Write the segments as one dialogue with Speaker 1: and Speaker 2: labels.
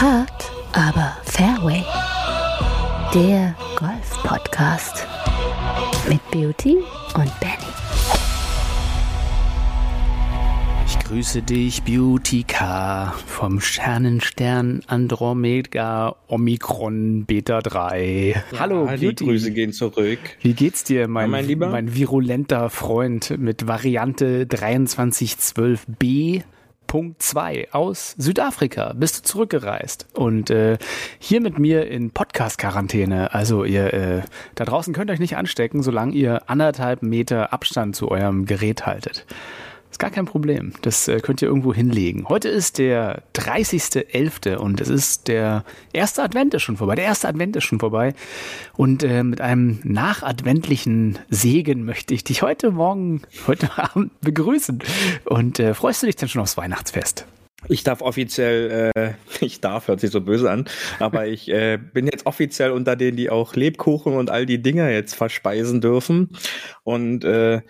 Speaker 1: Hard, aber Fairway. Der Golf-Podcast mit Beauty und Benny.
Speaker 2: Ich grüße dich, Beauty K, vom Sternenstern Andromeda Omikron Beta 3. Hallo,
Speaker 3: Ja,
Speaker 2: Beauty.
Speaker 3: Die Grüße gehen zurück.
Speaker 2: Wie geht's dir, mein,
Speaker 3: Ja, mein Lieber?
Speaker 2: mein virulenter Freund mit Variante 2312b? Punkt 2 aus Südafrika bist du zurückgereist und äh, hier mit mir in Podcast-Quarantäne. Also ihr äh, da draußen könnt euch nicht anstecken, solange ihr anderthalb Meter Abstand zu eurem Gerät haltet. Ist gar kein Problem. Das äh, könnt ihr irgendwo hinlegen. Heute ist der 30.11. und es ist der erste Advent ist schon vorbei. Der erste Advent ist schon vorbei. Und äh, mit einem nachadventlichen Segen möchte ich dich heute Morgen, heute Abend begrüßen. Und äh, freust du dich denn schon aufs Weihnachtsfest?
Speaker 3: Ich darf offiziell, äh, ich darf, hört sich so böse an, aber ich äh, bin jetzt offiziell unter denen, die auch Lebkuchen und all die Dinger jetzt verspeisen dürfen. Und äh,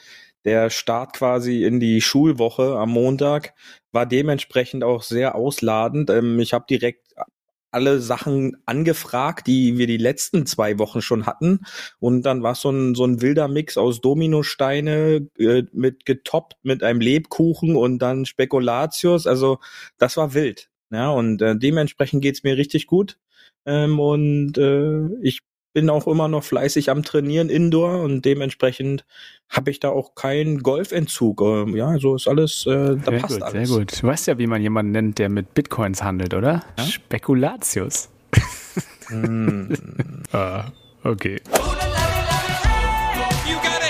Speaker 3: der Start quasi in die Schulwoche am Montag war dementsprechend auch sehr ausladend. Ähm, ich habe direkt alle Sachen angefragt, die wir die letzten zwei Wochen schon hatten. Und dann war es so ein, so ein wilder Mix aus Dominosteine äh, mit getoppt mit einem Lebkuchen und dann Spekulatius. Also das war wild. Ja, und äh, dementsprechend geht's mir richtig gut. Ähm, und äh, ich bin auch immer noch fleißig am Trainieren indoor und dementsprechend habe ich da auch keinen Golfentzug. Ähm, ja, so ist alles, äh, da
Speaker 2: sehr
Speaker 3: passt
Speaker 2: gut,
Speaker 3: alles.
Speaker 2: sehr gut. Du weißt ja, wie man jemanden nennt, der mit Bitcoins handelt, oder? Spekulatius.
Speaker 3: Hm.
Speaker 2: ah, okay.
Speaker 4: You gotta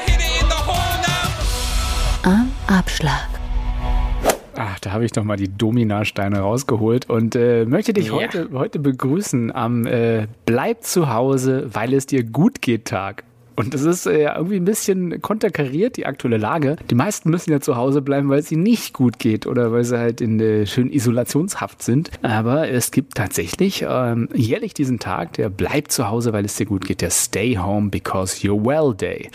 Speaker 2: Ach, da habe ich doch mal die Dominasteine rausgeholt und äh, möchte dich
Speaker 3: Ja.
Speaker 2: heute, heute begrüßen am äh, Bleib zu Hause, weil es dir gut geht Tag. Und das ist äh, irgendwie ein bisschen konterkariert, die aktuelle Lage. Die meisten müssen ja zu Hause bleiben, weil es ihnen nicht gut geht oder weil sie halt in äh, schönen Isolationshaft sind. Aber es gibt tatsächlich ähm, jährlich diesen Tag, der Bleib zu Hause, weil es dir gut geht, der Stay Home Because You're Well Day.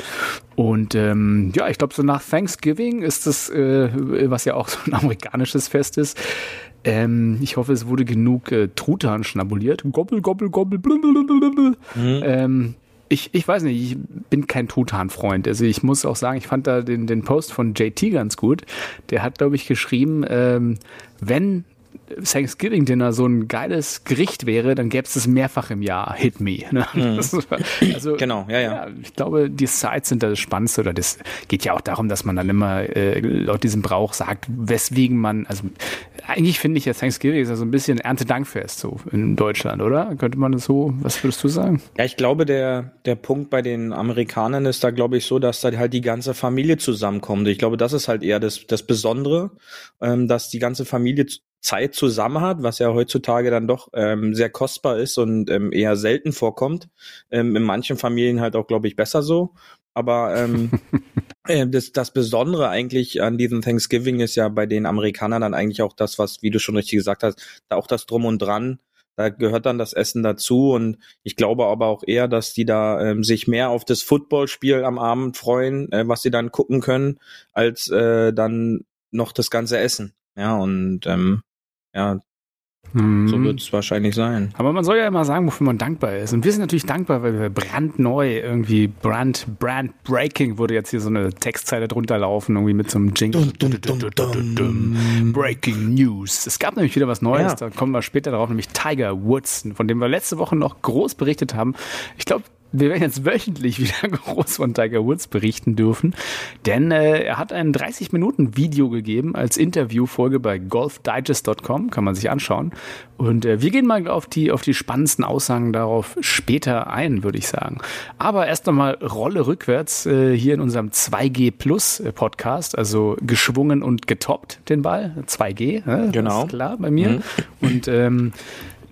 Speaker 2: Und ähm, ja, ich glaube, so nach Thanksgiving ist das, äh, was ja auch so ein amerikanisches Fest ist. Ähm, ich hoffe, es wurde genug äh, Truthahn schnabuliert. Gobbel, gobbel, gobbel. Blablabla. Ähm, ich, ich weiß nicht, ich bin kein Truthahn-Freund. Also ich muss auch sagen, ich fand da den, den Post von JT ganz gut. Der hat, glaube ich, geschrieben, ähm, wenn Thanksgiving-Dinner so ein geiles Gericht wäre, dann gäbe es das mehrfach im Jahr. Hit me. Ne? Ist- also,
Speaker 3: Genau, ja, ja.
Speaker 2: ich glaube, die Sides sind das Spannendste oder das geht ja auch darum, dass man dann immer äh, laut diesem Brauch sagt, weswegen man, also eigentlich finde ich ja Thanksgiving ist ja so ein bisschen Erntedankfest so in Deutschland, oder? Könnte man das so, was würdest du sagen?
Speaker 3: Ja, ich glaube, der, der Punkt bei den Amerikanern ist da, glaube ich, so, dass da halt die ganze Familie zusammenkommt. Ich glaube, das ist halt eher das, das Besondere, ähm, dass die ganze Familie Zeit zusammen hat, was ja heutzutage dann doch ähm, sehr kostbar ist und ähm, eher selten vorkommt. Ähm, in manchen Familien halt auch, glaube ich, besser so. Aber ähm, äh, das, das Besondere eigentlich an diesem Thanksgiving ist ja bei den Amerikanern dann eigentlich auch das, was, wie du schon richtig gesagt hast, da auch das Drum und Dran, da gehört dann das Essen dazu und ich glaube aber auch eher, dass die da ähm, sich mehr auf das Footballspiel am Abend freuen, äh, was sie dann gucken können, als äh, dann noch das ganze Essen. Ja, und ähm, ja, so
Speaker 2: Mhm.
Speaker 3: wird es wahrscheinlich sein.
Speaker 2: Aber man soll ja immer sagen, wofür man dankbar ist. Und wir sind natürlich dankbar, weil wir brandneu irgendwie brand, brand breaking wurde jetzt hier so eine Textzeile drunter laufen, irgendwie mit so einem Jingle. Breaking News. Es gab nämlich wieder was Neues,
Speaker 3: Ja.
Speaker 2: da kommen wir später drauf, nämlich Tiger Woods, von dem wir letzte Woche noch groß berichtet haben. Ich glaube, wir werden jetzt wöchentlich wieder groß von Tiger Woods berichten dürfen, denn äh, er hat ein 30-Minuten-Video gegeben als Interviewfolge bei golfdigest.com, kann man sich anschauen. Und äh, wir gehen mal auf die, auf die spannendsten Aussagen darauf später ein, würde ich sagen. Aber erst einmal Rolle rückwärts äh, hier in unserem 2G Plus äh, Podcast, also geschwungen und getoppt den Ball, 2G, ne?
Speaker 3: Genau.
Speaker 2: klar bei mir. Und ähm,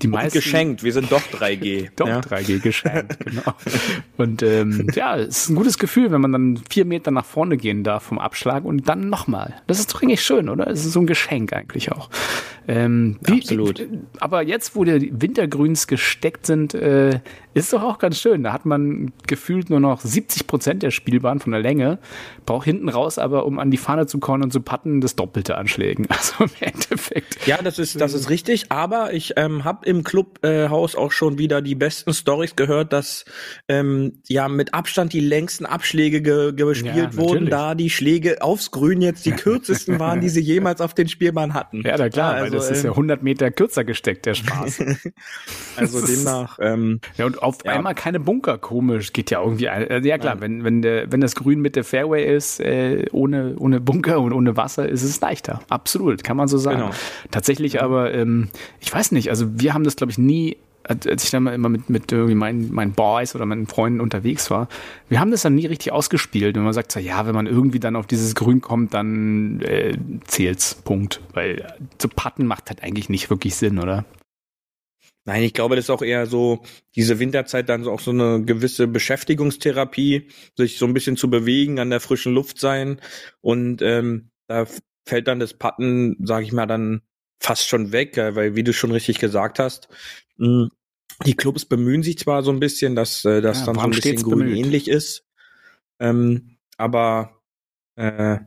Speaker 2: die
Speaker 3: Und
Speaker 2: meisten
Speaker 3: geschenkt, wir sind doch 3G.
Speaker 2: doch,
Speaker 3: ja.
Speaker 2: 3G geschenkt, genau. Und ähm, ja, es ist ein gutes Gefühl, wenn man dann vier Meter nach vorne gehen darf vom Abschlag und dann nochmal. Das ist doch eigentlich schön, oder? Es ist so ein Geschenk eigentlich auch. Ähm, wie,
Speaker 3: Absolut.
Speaker 2: Aber jetzt, wo die Wintergrüns gesteckt sind, äh, ist doch auch ganz schön. Da hat man gefühlt nur noch 70 Prozent der Spielbahn von der Länge, braucht hinten raus aber, um an die Fahne zu kommen und zu patten, das Doppelte anschlägen. Also im Endeffekt.
Speaker 3: Ja, das ist, das ist richtig, aber ich ähm, habe im Clubhaus äh, auch schon wieder die besten Stories gehört, dass ähm, ja mit Abstand die längsten Abschläge ge gespielt
Speaker 2: Ja,
Speaker 3: wurden, da die Schläge aufs Grün jetzt die kürzesten waren, die sie jemals auf den Spielbahn hatten.
Speaker 2: Ja, na klar,
Speaker 3: Ja,
Speaker 2: weil das ist
Speaker 3: ähm,
Speaker 2: ja 100 Meter kürzer gesteckt, der Spaß.
Speaker 3: Also demnach, ähm,
Speaker 2: Ja, und auf
Speaker 3: Ja.
Speaker 2: einmal keine Bunker, komisch. Geht ja irgendwie. ein- äh, Ja, klar, wenn, wenn, der, wenn das Grün mit der Fairway ist, äh, ohne, ohne Bunker und ohne Wasser, ist es leichter. Absolut, kann man so sagen.
Speaker 3: Genau.
Speaker 2: Tatsächlich aber, ähm, ich weiß nicht, also wir haben das, glaube ich, nie. Als ich dann mal immer mit, mit irgendwie meinen, meinen Boys oder meinen Freunden unterwegs war, wir haben das dann nie richtig ausgespielt. Wenn man sagt, so, ja, wenn man irgendwie dann auf dieses Grün kommt, dann äh, zählt's. Punkt. Weil zu patten macht halt eigentlich nicht wirklich Sinn, oder?
Speaker 3: Nein, ich glaube, das ist auch eher so, diese Winterzeit dann so auch so eine gewisse Beschäftigungstherapie, sich so ein bisschen zu bewegen, an der frischen Luft sein. Und ähm, da fällt dann das Patten, sage ich mal, dann fast schon weg, äh, weil wie du schon richtig gesagt hast, mh, die Clubs bemühen sich zwar so ein bisschen, dass äh, das
Speaker 2: Ja,
Speaker 3: dann so ein bisschen grün
Speaker 2: bemüht.
Speaker 3: ähnlich ist. Ähm, aber äh,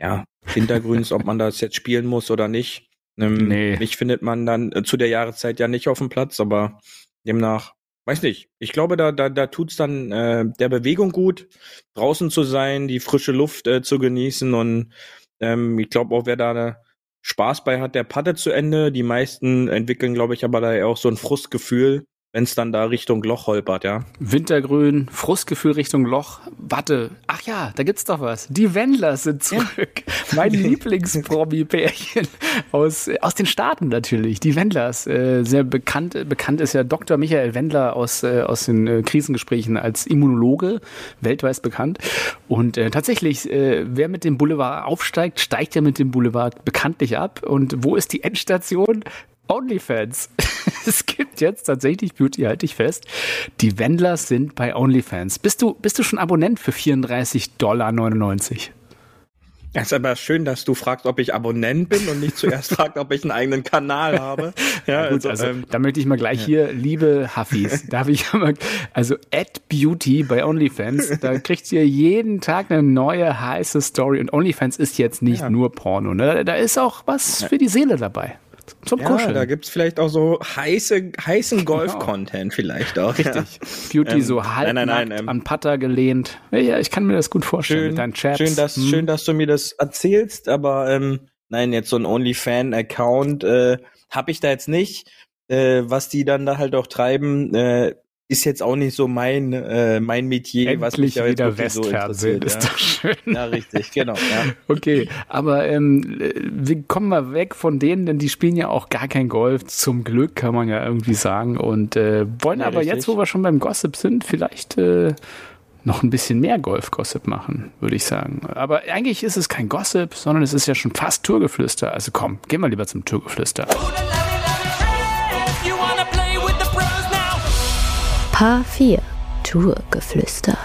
Speaker 3: ja, Wintergrüns, ob man das jetzt spielen muss oder nicht. Ähm,
Speaker 2: Nee.
Speaker 3: Mich findet man dann äh, zu der Jahreszeit ja nicht auf dem Platz, aber demnach, weiß nicht. Ich glaube, da, da, da tut's dann äh, der Bewegung gut, draußen zu sein, die frische Luft äh, zu genießen und ähm, ich glaube auch, wer da Spaß bei hat, der pattet zu Ende. Die meisten entwickeln, glaube ich, aber da ja auch so ein Frustgefühl, wenn es dann da Richtung Loch holpert, ja.
Speaker 2: Wintergrün, Frustgefühl Richtung Loch. Warte, ach ja, da gibt's doch was. Die Wendlers sind zurück. Mein Lieblingspromi-Pärchen aus, aus den Staaten natürlich. Die Wendlers. Äh, sehr bekannt, bekannt ist ja Dr. Michael Wendler aus, äh, aus den äh, Krisengesprächen als Immunologe, weltweit bekannt. Und äh, tatsächlich, äh, wer mit dem Boulevard aufsteigt, steigt ja mit dem Boulevard bekanntlich ab. Und wo ist die Endstation? OnlyFans. es gibt jetzt tatsächlich, Beauty, halte ich fest, die Wendlers sind bei OnlyFans. Bist du, bist du schon Abonnent für 34,99 Dollar?
Speaker 3: Es ist aber schön, dass du fragst, ob ich Abonnent bin und nicht zuerst fragst, ob ich einen eigenen Kanal habe. Ja,
Speaker 2: Gut, also,
Speaker 3: ähm,
Speaker 2: da möchte ich mal gleich hier, liebe Huffis, darf ich mal, also at Beauty bei OnlyFans, da kriegt ihr jeden Tag eine neue heiße Story und OnlyFans ist jetzt nicht
Speaker 3: Ja.
Speaker 2: nur Porno, ne? Da ist auch was für die Seele dabei. Zum
Speaker 3: ja,
Speaker 2: Kuscheln.
Speaker 3: da gibt's vielleicht auch so heiße, heißen Golf-Content vielleicht auch.
Speaker 2: Genau. Richtig. Beauty
Speaker 3: Ähm,
Speaker 2: so halb
Speaker 3: nein, nein, nein, ähm,
Speaker 2: an Putter gelehnt. Ja, Ja, ich kann mir das gut vorstellen
Speaker 3: Schön,
Speaker 2: mit deinen Chats.
Speaker 3: schön, dass,
Speaker 2: Hm.
Speaker 3: schön, dass du mir das erzählst, aber ähm, nein, jetzt so ein OnlyFan-Account äh, habe ich da jetzt nicht. Äh, was die dann da halt auch treiben, äh, ist jetzt auch nicht so mein äh, mein Metier, was mich
Speaker 2: Endlich
Speaker 3: ja jetzt
Speaker 2: wieder
Speaker 3: so
Speaker 2: Westfernsehen,
Speaker 3: interessiert.
Speaker 2: ist doch schön.
Speaker 3: ja. ja, richtig, genau. Ja.
Speaker 2: Okay, aber ähm, äh, wir kommen mal weg von denen, denn die spielen ja auch gar kein Golf. Zum Glück kann man ja irgendwie sagen. Und äh, wollen
Speaker 3: Ja,
Speaker 2: aber
Speaker 3: richtig.
Speaker 2: jetzt, wo wir schon beim Gossip sind, vielleicht äh, noch ein bisschen mehr Golf-Gossip machen, würde ich sagen. Aber eigentlich ist es kein Gossip, sondern es ist ja schon fast Tourgeflüster. Also komm, gehen wir lieber zum Tourgeflüster.
Speaker 1: Paar 4 Tourgeflüster.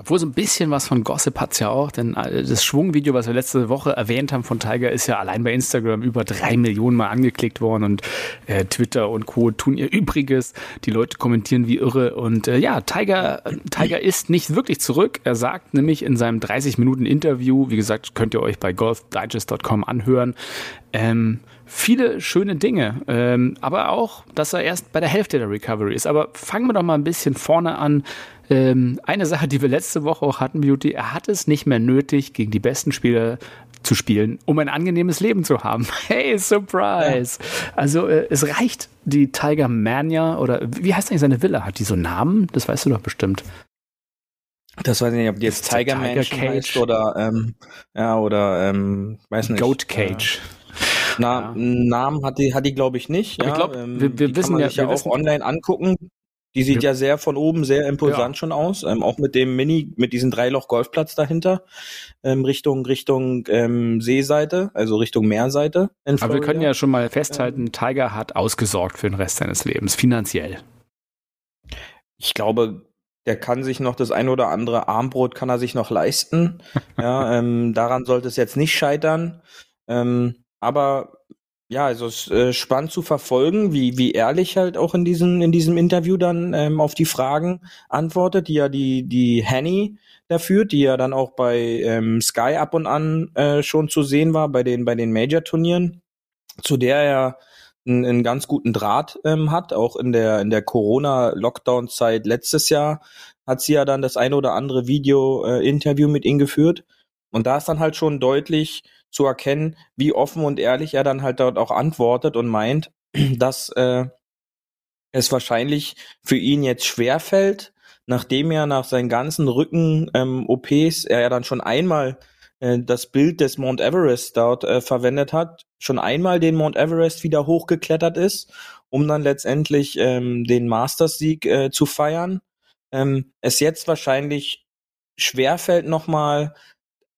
Speaker 2: Obwohl so ein bisschen was von Gossip hat's ja auch, denn äh, das Schwungvideo, was wir letzte Woche erwähnt haben von Tiger, ist ja allein bei Instagram über drei Millionen Mal angeklickt worden und äh, Twitter und Co. tun ihr Übriges. Die Leute kommentieren wie irre und äh, ja, Tiger, Tiger ist nicht wirklich zurück. Er sagt nämlich in seinem 30 Minuten Interview, wie gesagt, könnt ihr euch bei golfdigest.com anhören, ähm, viele schöne Dinge, ähm, aber auch, dass er erst bei der Hälfte der Recovery ist. Aber fangen wir doch mal ein bisschen vorne an. Ähm, eine Sache, die wir letzte Woche auch hatten, Beauty, er hat es nicht mehr nötig, gegen die besten Spieler zu spielen, um ein angenehmes Leben zu haben. Hey, Surprise! Also äh, es reicht die Tiger Mania oder wie heißt eigentlich seine Villa? Hat die so einen Namen? Das weißt du doch bestimmt.
Speaker 3: Das weiß ich nicht, ob die jetzt Tiger,
Speaker 2: Tiger
Speaker 3: Mansion
Speaker 2: Cage?
Speaker 3: heißt oder ähm, ja oder ähm, weiß nicht.
Speaker 2: Goat Cage.
Speaker 3: Äh, na,
Speaker 2: Ja.
Speaker 3: Namen hat die hat die glaube ich nicht.
Speaker 2: Aber
Speaker 3: ja,
Speaker 2: ich glaub,
Speaker 3: ähm,
Speaker 2: wir- wir
Speaker 3: die
Speaker 2: wissen ja-
Speaker 3: sich ja
Speaker 2: wir
Speaker 3: auch
Speaker 2: wissen-
Speaker 3: online angucken. Die sieht
Speaker 2: Ja.
Speaker 3: ja sehr von oben sehr imposant
Speaker 2: Ja.
Speaker 3: schon aus, ähm, auch mit dem Mini, mit diesem Dreiloch Golfplatz dahinter, ähm, Richtung Richtung ähm, Seeseite, also Richtung Meerseite.
Speaker 2: Aber wir können ja schon mal festhalten, Tiger hat ausgesorgt für den Rest seines Lebens, finanziell.
Speaker 3: ich glaube, der kann sich noch das ein oder andere Armbrot kann er sich noch leisten. ja, ähm, daran sollte es jetzt nicht scheitern. Ähm, aber ja, also es ist äh, spannend zu verfolgen, wie, wie ehrlich halt auch in diesem, in diesem Interview dann ähm, auf die Fragen antwortet, die ja die, die Henny da führt, die ja dann auch bei ähm, Sky ab und an äh, schon zu sehen war, bei den, bei den Major-Turnieren, zu der er einen, einen ganz guten Draht ähm, hat, auch in der, in der Corona-Lockdown-Zeit letztes Jahr hat sie ja dann das eine oder andere Video-Interview mit ihm geführt. Und da ist dann halt schon deutlich zu erkennen, wie offen und ehrlich er dann halt dort auch antwortet und meint, dass äh, es wahrscheinlich für ihn jetzt schwerfällt, nachdem er nach seinen ganzen Rücken-OPs, ähm, er ja dann schon einmal äh, das Bild des Mount Everest dort äh, verwendet hat, schon einmal den Mount Everest wieder hochgeklettert ist, um dann letztendlich ähm, den Masters-Sieg äh, zu feiern. Ähm, es jetzt wahrscheinlich schwerfällt nochmal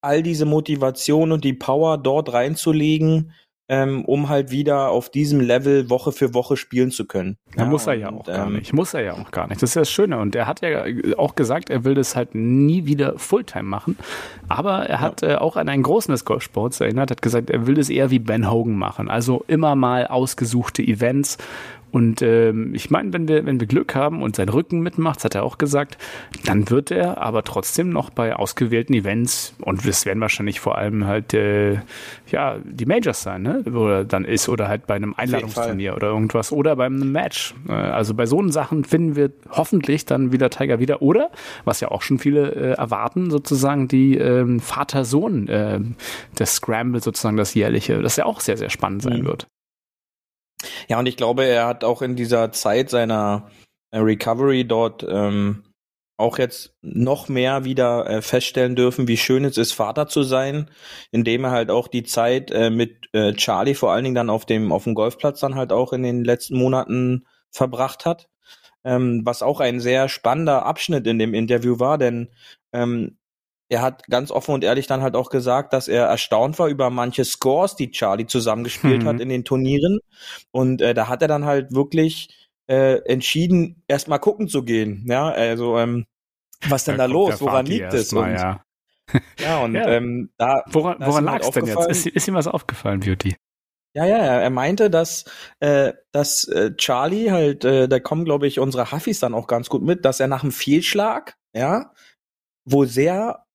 Speaker 3: all diese Motivation und die Power dort reinzulegen, ähm, um halt wieder auf diesem Level Woche für Woche spielen zu können.
Speaker 2: Ja, muss er ja auch gar ähm, nicht. Muss er ja auch gar nicht. Das ist ja das Schöne. Und er hat ja auch gesagt, er will das halt nie wieder Fulltime machen. Aber er hat ja. äh, auch an einen großen des Golfsports erinnert, hat gesagt, er will das eher wie Ben Hogan machen. Also immer mal ausgesuchte Events und ähm, ich meine, wenn wir, wenn wir Glück haben und sein Rücken mitmacht, das hat er auch gesagt, dann wird er aber trotzdem noch bei ausgewählten Events, und das werden wahrscheinlich vor allem halt äh, ja die Majors sein, ne? wo er dann ist, oder halt bei einem Einladungsturnier oder irgendwas, oder beim Match. Äh, also bei so Sachen finden wir hoffentlich dann wieder Tiger wieder, oder, was ja auch schon viele äh, erwarten, sozusagen die ähm, Vater-Sohn äh, des Scramble, sozusagen das jährliche, das ja auch sehr, sehr spannend sein mhm. wird.
Speaker 3: Ja, und ich glaube, er hat auch in dieser Zeit seiner äh, Recovery dort ähm, auch jetzt noch mehr wieder äh, feststellen dürfen, wie schön es ist, Vater zu sein, indem er halt auch die Zeit äh, mit äh, Charlie vor allen Dingen dann auf dem auf dem Golfplatz dann halt auch in den letzten Monaten verbracht hat. Ähm, was auch ein sehr spannender Abschnitt in dem Interview war, denn ähm, er hat ganz offen und ehrlich dann halt auch gesagt, dass er erstaunt war über manche Scores, die Charlie zusammengespielt mhm. hat in den Turnieren. Und äh, da hat er dann halt wirklich äh, entschieden, erstmal gucken zu gehen. Ja, also ähm, was denn da, da los? Woran liegt es?
Speaker 2: Mal, ja.
Speaker 3: ja, und ja. Ähm, da
Speaker 2: woran, woran lag es denn jetzt? Ist, ist ihm was aufgefallen, Beauty?
Speaker 3: Ja, ja, er meinte, dass, äh, dass äh, Charlie halt, äh, da kommen, glaube ich, unsere Huffis dann auch ganz gut mit, dass er nach einem Fehlschlag, ja, wohl sehr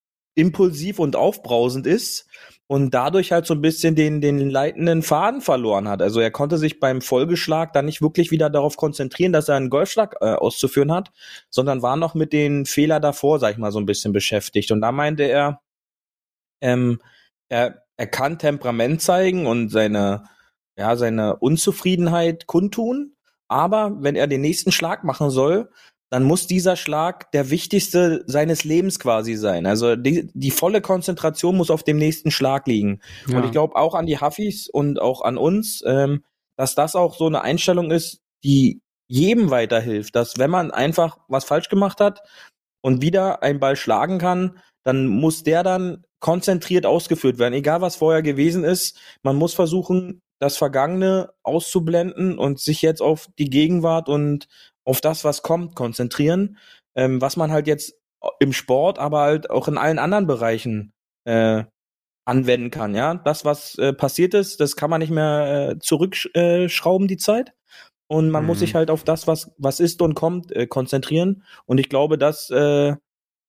Speaker 3: impulsiv und aufbrausend ist und dadurch halt so ein bisschen den, den leitenden Faden verloren hat. Also er konnte sich beim Folgeschlag dann nicht wirklich wieder darauf konzentrieren, dass er einen Golfschlag äh, auszuführen hat, sondern war noch mit den Fehler davor, sag ich mal, so ein bisschen beschäftigt. Und da meinte er, ähm, er, er kann Temperament zeigen und seine, ja, seine Unzufriedenheit kundtun, aber wenn er den nächsten Schlag machen soll, dann muss dieser Schlag der wichtigste seines Lebens quasi sein. Also die, die volle Konzentration muss auf dem nächsten Schlag liegen. Ja. Und ich glaube auch an die Huffis und auch an uns, ähm, dass das auch so eine Einstellung ist, die jedem weiterhilft, dass wenn man einfach was falsch gemacht hat und wieder einen Ball schlagen kann, dann muss der dann konzentriert ausgeführt werden, egal was vorher gewesen ist. Man muss versuchen, das Vergangene auszublenden und sich jetzt auf die Gegenwart und auf das, was kommt, konzentrieren, ähm, was man halt jetzt im Sport, aber halt auch in allen anderen Bereichen äh, anwenden kann. Ja, das, was äh, passiert ist, das kann man nicht mehr äh, zurückschrauben die Zeit. Und man mhm. muss sich halt auf das, was was ist und kommt, äh, konzentrieren. Und ich glaube, dass äh,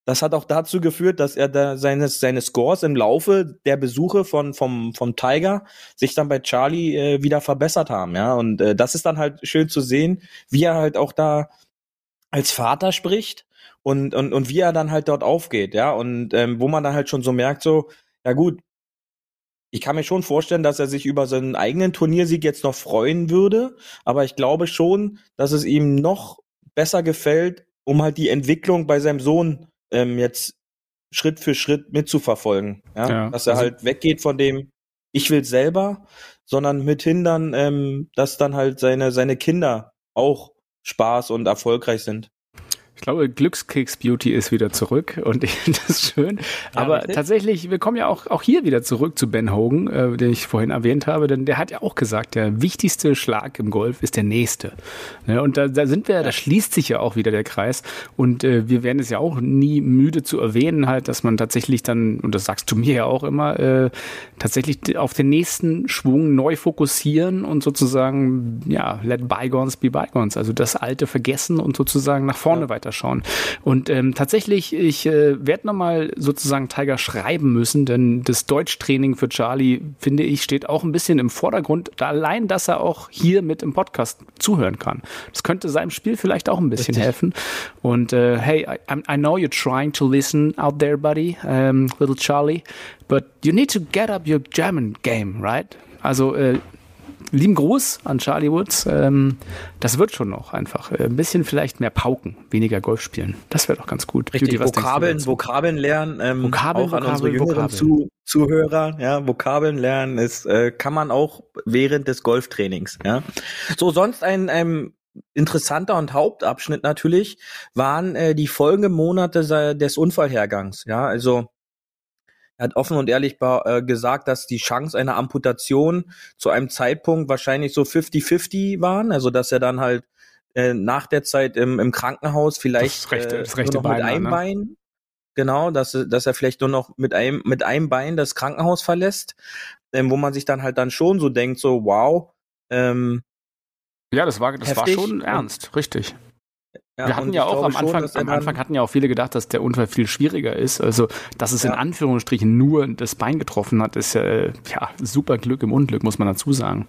Speaker 3: das hat auch dazu geführt, dass er da seine, seine Scores im Laufe der Besuche von vom vom Tiger sich dann bei Charlie äh, wieder verbessert haben, ja. Und äh, das ist dann halt schön zu sehen, wie er halt auch da als Vater spricht und und und wie er dann halt dort aufgeht, ja. Und ähm, wo man dann halt schon so merkt, so ja gut, ich kann mir schon vorstellen, dass er sich über seinen eigenen Turniersieg jetzt noch freuen würde, aber ich glaube schon, dass es ihm noch besser gefällt, um halt die Entwicklung bei seinem Sohn ähm, jetzt Schritt für Schritt mitzuverfolgen. Ja? ja dass er also halt weggeht von dem, ich will selber, sondern mit hindern, ähm, dass dann halt seine, seine Kinder auch Spaß und erfolgreich sind.
Speaker 2: Glaube, Glückskeks Beauty ist wieder zurück und ich finde das schön. Aber
Speaker 3: richtig.
Speaker 2: tatsächlich, wir kommen ja auch, auch hier wieder zurück zu Ben Hogan, äh, den ich vorhin erwähnt habe, denn der hat ja auch gesagt, der wichtigste Schlag im Golf ist der nächste. Ne? Und da, da sind wir, da schließt sich ja auch wieder der Kreis. Und äh, wir werden es ja auch nie müde zu erwähnen, halt, dass man tatsächlich dann, und das sagst du mir ja auch immer, äh, tatsächlich auf den nächsten Schwung neu fokussieren und sozusagen, ja, let bygones be bygones, also das Alte vergessen und sozusagen nach vorne weiterschauen. Und ähm, tatsächlich, ich äh, werde nochmal sozusagen Tiger schreiben müssen, denn das Deutschtraining für Charlie, finde ich, steht auch ein bisschen im Vordergrund. Allein, dass er auch hier mit im Podcast zuhören kann. Das könnte seinem Spiel vielleicht auch ein bisschen helfen. Und äh, hey, I, I know you're trying to listen out there, buddy, um, little Charlie, but you need to get up your German game, right? Also äh, lieben Gruß an Charlie Woods. Ähm, das wird schon noch einfach. Äh, ein bisschen vielleicht mehr pauken, weniger Golf spielen. Das wäre doch ganz gut.
Speaker 3: Richtig,
Speaker 2: du
Speaker 3: Vokabeln? Vokabeln lernen, ähm,
Speaker 2: Vokabeln,
Speaker 3: auch an unsere
Speaker 2: Vokabeln,
Speaker 3: jüngeren
Speaker 2: Vokabeln.
Speaker 3: Zu Zuhörer, ja, Vokabeln lernen ist, äh, kann man auch während des Golftrainings, ja. So, sonst ein, ein interessanter und Hauptabschnitt natürlich waren äh, die folgenden Monate des Unfallhergangs, ja, also er hat offen und ehrlich äh, gesagt, dass die Chance einer Amputation zu einem Zeitpunkt wahrscheinlich so 50-50 waren, also dass er dann halt äh, nach der Zeit im, im Krankenhaus vielleicht
Speaker 2: Das rechte-
Speaker 3: äh,
Speaker 2: das rechte
Speaker 3: nur noch mit einem
Speaker 2: ne?
Speaker 3: Bein, genau, dass, er- dass er vielleicht nur noch mit einem, mit einem Bein das Krankenhaus verlässt, ähm, wo man sich dann halt dann schon so denkt, so wow, ähm,
Speaker 2: Ja, das war, das war
Speaker 3: Heftig.
Speaker 2: schon ernst, richtig.
Speaker 3: Ja,
Speaker 2: Wir hatten ja auch am
Speaker 3: schon,
Speaker 2: Anfang,
Speaker 3: er
Speaker 2: am Anfang hatten ja auch viele gedacht, dass der Unfall viel schwieriger ist. Also, dass es in
Speaker 3: Ja.
Speaker 2: Anführungsstrichen nur das Bein getroffen hat, ist äh, ja super Glück im Unglück, muss man dazu sagen.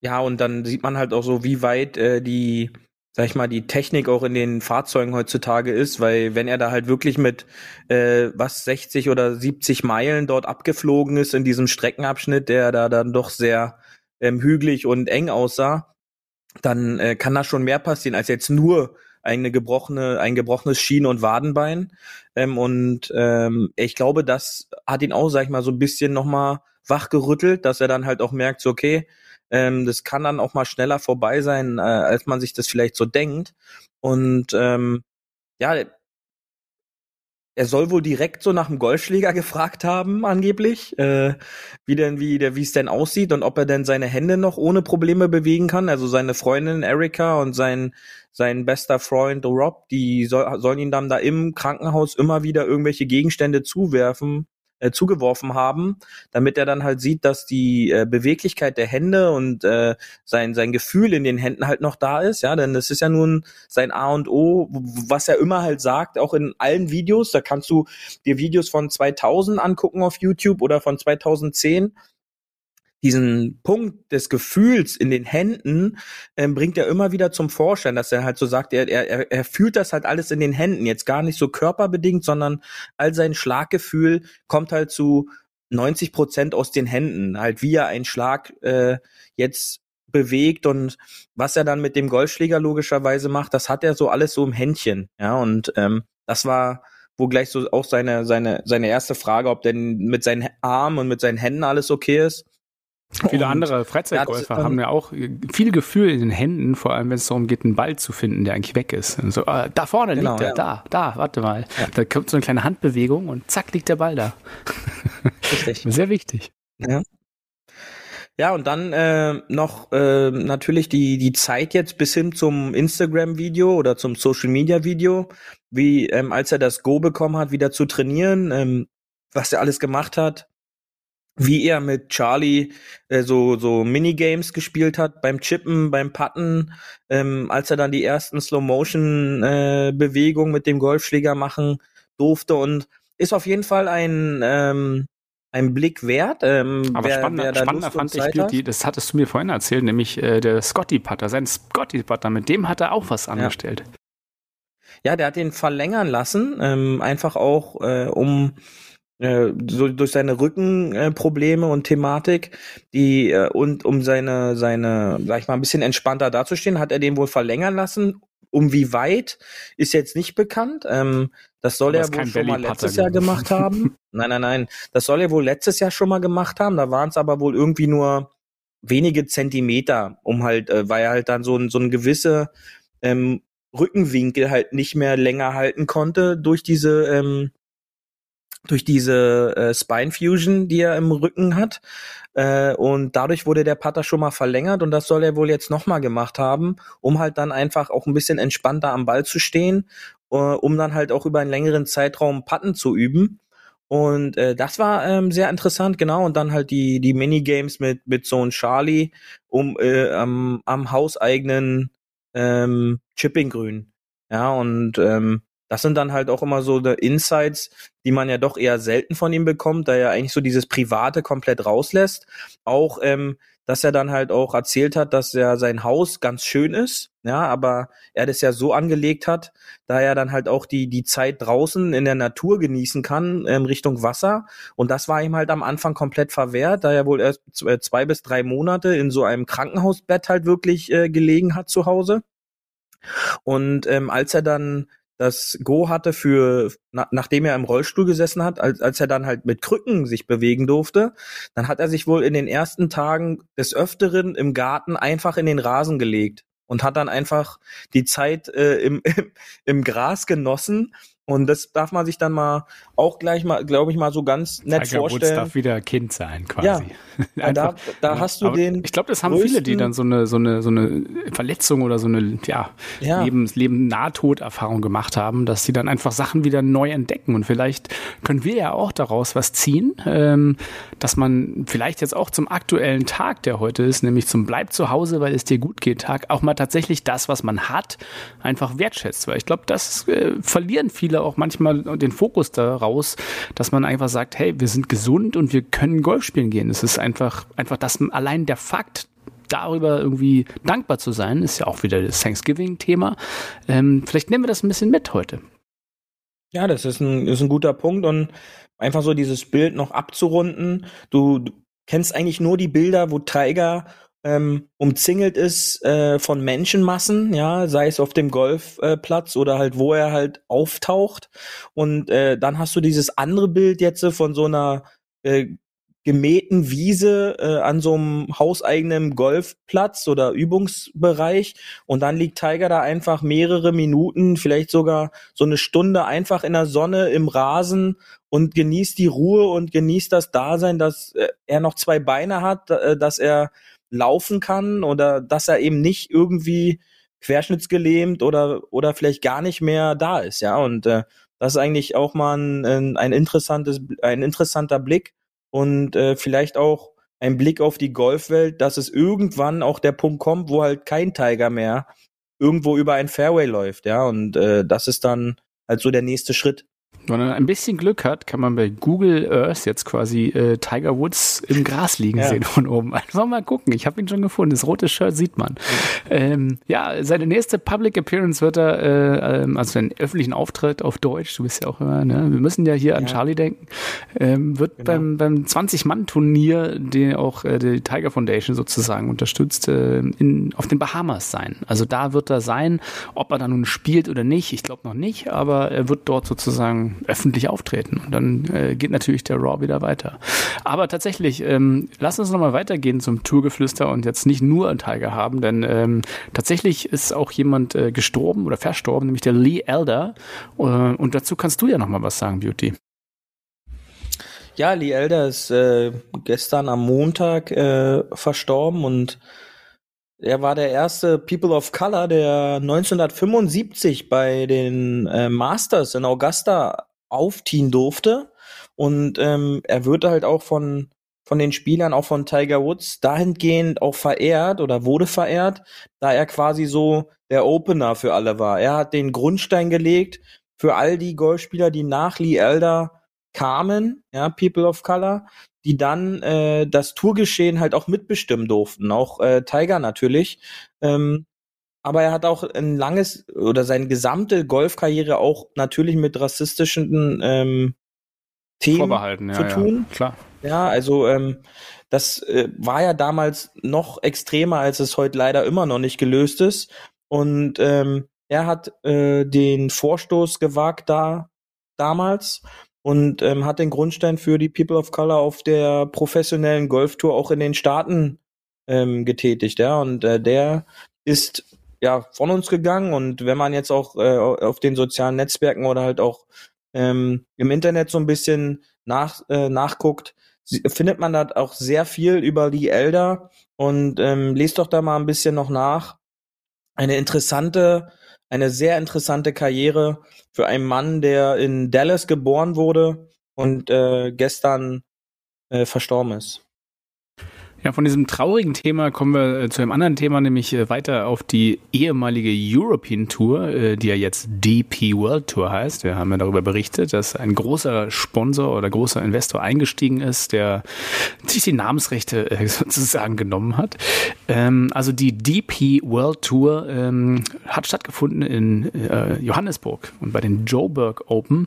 Speaker 3: Ja, und dann sieht man halt auch so, wie weit äh, die, sag ich mal, die Technik auch in den Fahrzeugen heutzutage ist, weil wenn er da halt wirklich mit äh, was 60 oder 70 Meilen dort abgeflogen ist in diesem Streckenabschnitt, der da dann doch sehr ähm, hügelig und eng aussah, dann äh, kann da schon mehr passieren als jetzt nur eine gebrochene, ein gebrochenes Schien- und Wadenbein. Ähm, und ähm, ich glaube, das hat ihn auch, sag ich mal, so ein bisschen nochmal wachgerüttelt, dass er dann halt auch merkt, so, okay, ähm, das kann dann auch mal schneller vorbei sein, äh, als man sich das vielleicht so denkt. Und ähm, ja, er soll wohl direkt so nach dem Golfschläger gefragt haben, angeblich, äh, wie denn, wie der, wie es denn aussieht und ob er denn seine Hände noch ohne Probleme bewegen kann. Also seine Freundin Erika und sein sein bester Freund Rob, die soll, sollen ihn dann da im Krankenhaus immer wieder irgendwelche Gegenstände zuwerfen, äh, zugeworfen haben, damit er dann halt sieht, dass die äh, Beweglichkeit der Hände und äh, sein sein Gefühl in den Händen halt noch da ist, ja, denn das ist ja nun sein A und O, was er immer halt sagt, auch in allen Videos, da kannst du dir Videos von 2000 angucken auf YouTube oder von 2010 diesen Punkt des Gefühls in den Händen ähm, bringt er immer wieder zum Vorschein, dass er halt so sagt, er, er, er fühlt das halt alles in den Händen, jetzt gar nicht so körperbedingt, sondern all sein Schlaggefühl kommt halt zu 90 Prozent aus den Händen, halt wie er einen Schlag äh, jetzt bewegt und was er dann mit dem Golfschläger logischerweise macht, das hat er so alles so im Händchen, ja und ähm, das war wo gleich so auch seine seine seine erste Frage, ob denn mit seinen Armen und mit seinen Händen alles okay ist.
Speaker 2: Viele
Speaker 3: Und-
Speaker 2: andere
Speaker 3: Ja,
Speaker 2: Freizeitgolfer
Speaker 3: dann-
Speaker 2: haben ja auch äh, viel Gefühl in den Händen, vor allem wenn es darum geht, einen Ball zu finden, der eigentlich weg ist. Und so, äh, da vorne
Speaker 3: Genau,
Speaker 2: liegt er,
Speaker 3: ja.
Speaker 2: da, da, warte mal.
Speaker 3: Ja.
Speaker 2: Da kommt so eine kleine Handbewegung und zack liegt der Ball da.
Speaker 3: Richtig.
Speaker 2: Sehr wichtig.
Speaker 3: Ja, und dann äh, noch äh, natürlich die, die Zeit jetzt bis hin zum Instagram-Video oder zum Social-Media-Video, wie ähm, als er das Go bekommen hat, wieder zu trainieren, ähm, was er alles gemacht hat, wie er mit Charlie äh, so, so Minigames gespielt hat, beim Chippen, beim Putten, ähm, als er dann die ersten Slow-Motion-Bewegungen mit dem Golfschläger machen durfte und ist auf jeden Fall ein ähm, ein Blick wert. Ähm,
Speaker 2: Aber
Speaker 3: wer,
Speaker 2: spannender,
Speaker 3: wer
Speaker 2: spannender fand ich, die, das hattest du mir vorhin erzählt, nämlich äh, der Scotty-Putter, sein Scotty-Putter, mit dem hat er auch was angestellt.
Speaker 3: Ja, der hat den verlängern lassen, ähm, einfach auch äh, um äh, so durch seine Rückenprobleme äh, und Thematik, die äh, und um seine seine, sag ich mal, ein bisschen entspannter dazustehen, hat er den wohl verlängern lassen. Um wie weit ist jetzt nicht bekannt. Ähm, das soll
Speaker 2: Aber
Speaker 3: er wohl schon mal letztes Jahr gemacht haben. nein, nein, nein. Das soll er wohl letztes Jahr schon mal gemacht haben. Da waren es aber wohl irgendwie nur wenige Zentimeter, um halt, äh, weil er halt dann so ein so ein gewisse ähm, Rückenwinkel halt nicht mehr länger halten konnte durch diese ähm, durch diese äh, Spine Fusion, die er im Rücken hat. Äh, und dadurch wurde der Putter schon mal verlängert und das soll er wohl jetzt nochmal gemacht haben, um halt dann einfach auch ein bisschen entspannter am Ball zu stehen, äh, um dann halt auch über einen längeren Zeitraum Putten zu üben. Und äh, das war ähm, sehr interessant, genau. Und dann halt die, die Minigames mit, mit Sohn Charlie um äh, am, am hauseigenen ähm, Chipping-Grün. Ja, und ähm, das sind dann halt auch immer so Insights, die man ja doch eher selten von ihm bekommt, da er eigentlich so dieses Private komplett rauslässt. Auch, ähm, dass er dann halt auch erzählt hat, dass er sein Haus ganz schön ist, ja, aber er das ja so angelegt hat, da er dann halt auch die, die Zeit draußen in der Natur genießen kann, ähm, Richtung Wasser. Und das war ihm halt am Anfang komplett verwehrt, da er wohl erst äh, zwei bis drei Monate in so einem Krankenhausbett halt wirklich äh, gelegen hat zu Hause. Und ähm, als er dann das Go hatte für, na, nachdem er im Rollstuhl gesessen hat, als, als er dann halt mit Krücken sich bewegen durfte, dann hat er sich wohl in den ersten Tagen des Öfteren im Garten einfach in den Rasen gelegt und hat dann einfach die Zeit äh, im, im, im Gras genossen und das darf man sich dann mal auch gleich mal, glaube ich, mal so ganz nett
Speaker 2: Tiger Woods
Speaker 3: vorstellen.
Speaker 2: darf wieder Kind sein, quasi.
Speaker 3: Ja, da,
Speaker 2: Einfach-
Speaker 3: da
Speaker 2: ja,
Speaker 3: hast du
Speaker 2: aber
Speaker 3: den.
Speaker 2: Ich glaube, das haben viele, die dann so eine, so eine, so eine Verletzung oder so eine, ja,
Speaker 3: Ja.
Speaker 2: Lebens, Leben Nahtoderfahrung gemacht haben, dass sie dann einfach Sachen wieder neu entdecken. Und vielleicht können wir ja auch daraus was ziehen, ähm, dass man vielleicht jetzt auch zum aktuellen Tag, der heute ist, nämlich zum Bleib zu Hause, weil es dir gut geht Tag, auch mal tatsächlich das, was man hat, einfach wertschätzt. Weil ich glaube, das äh, verlieren viele auch manchmal den Fokus daraus, dass man einfach sagt, hey, wir sind gesund und wir können Golf spielen gehen. Es ist einfach, einfach das allein der Fakt, darüber irgendwie dankbar zu sein, ist ja auch wieder das Thanksgiving-Thema. Ähm, vielleicht nehmen wir das ein bisschen mit heute.
Speaker 3: Ja, das ist ein, ist ein guter Punkt und einfach so dieses Bild noch abzurunden. Du, du kennst eigentlich nur die Bilder, wo Tiger ähm, umzingelt ist äh, von Menschenmassen, ja, sei es auf dem Golfplatz äh, oder halt wo er halt auftaucht. Und äh, dann hast du dieses andere Bild jetzt äh, von so einer äh, gemähten Wiese äh, an so einem hauseigenen Golfplatz oder Übungsbereich und dann liegt Tiger da einfach mehrere Minuten, vielleicht sogar so eine Stunde einfach in der Sonne im Rasen und genießt die Ruhe und genießt das Dasein, dass äh, er noch zwei Beine hat, äh, dass er laufen kann oder dass er eben nicht irgendwie querschnittsgelähmt oder oder vielleicht gar nicht mehr da ist, ja und äh, das ist eigentlich auch mal ein, ein, interessantes ein interessanter Blick und äh, vielleicht auch ein Blick auf die Golfwelt, dass es irgendwann auch der Punkt kommt, wo halt kein Tiger mehr irgendwo über ein Fairway läuft, ja, und äh, das ist dann halt so der nächste Schritt.
Speaker 2: Wenn man ein bisschen Glück hat, kann man bei Google Earth jetzt quasi äh, Tiger Woods im Gras liegen
Speaker 3: Ja.
Speaker 2: sehen von oben. Einfach mal gucken. Ich habe ihn schon gefunden. Das rote Shirt sieht man. Ähm, ja, seine nächste Public Appearance wird er, äh, ähm, also seinen öffentlichen Auftritt auf Deutsch, du bist ja auch immer, ne? wir müssen ja hier an
Speaker 3: Ja.
Speaker 2: Charlie denken, ähm, wird
Speaker 3: Genau.
Speaker 2: beim, beim 20-Mann-Turnier, den auch äh, die Tiger Foundation sozusagen unterstützt, äh, in, auf den Bahamas sein. Also da wird er sein, ob er da nun spielt oder nicht, ich glaube noch nicht, aber er wird dort sozusagen öffentlich auftreten. Und dann äh, geht natürlich der Raw wieder weiter. Aber tatsächlich, ähm, lass uns nochmal weitergehen zum Tourgeflüster und jetzt nicht nur Tiger haben, denn ähm, tatsächlich ist auch jemand äh, gestorben oder verstorben, nämlich der Lee Elder. Äh, und dazu kannst du ja nochmal was sagen, Beauty.
Speaker 3: Ja, Lee Elder ist äh, gestern am Montag äh, verstorben und er war der erste People of Color, der 1975 bei den äh, Masters in Augusta aufziehen durfte. Und ähm, er wird halt auch von, von den Spielern, auch von Tiger Woods, dahingehend auch verehrt oder wurde verehrt, da er quasi so der Opener für alle war. Er hat den Grundstein gelegt für all die Golfspieler, die nach Lee Elder kamen, ja, People of Color, die dann äh, das Tourgeschehen halt auch mitbestimmen durften, auch äh, Tiger natürlich. Ähm, aber er hat auch ein langes oder seine gesamte Golfkarriere auch natürlich mit rassistischen ähm, Themen
Speaker 2: ja,
Speaker 3: zu
Speaker 2: ja.
Speaker 3: tun.
Speaker 2: Klar.
Speaker 3: Ja, also ähm, das äh, war ja damals noch extremer, als es heute leider immer noch nicht gelöst ist. Und ähm, er hat äh, den Vorstoß gewagt da damals und ähm, hat den Grundstein für die People of Color auf der professionellen Golftour auch in den Staaten ähm, getätigt. Ja, und äh, der ist ja von uns gegangen und wenn man jetzt auch äh, auf den sozialen Netzwerken oder halt auch ähm, im Internet so ein bisschen nach, äh, nachguckt, findet man da auch sehr viel über die Elder und ähm, lest doch da mal ein bisschen noch nach. Eine interessante, eine sehr interessante Karriere für einen Mann, der in Dallas geboren wurde und äh, gestern äh, verstorben ist.
Speaker 2: Ja, von diesem traurigen Thema kommen wir äh, zu einem anderen Thema, nämlich äh, weiter auf die ehemalige European Tour, äh, die ja jetzt DP World Tour heißt. Wir haben ja darüber berichtet, dass ein großer Sponsor oder großer Investor eingestiegen ist, der sich die Namensrechte sozusagen genommen hat. Ähm, also die DP World Tour ähm, hat stattgefunden in Johannesburg und bei den Joburg Open.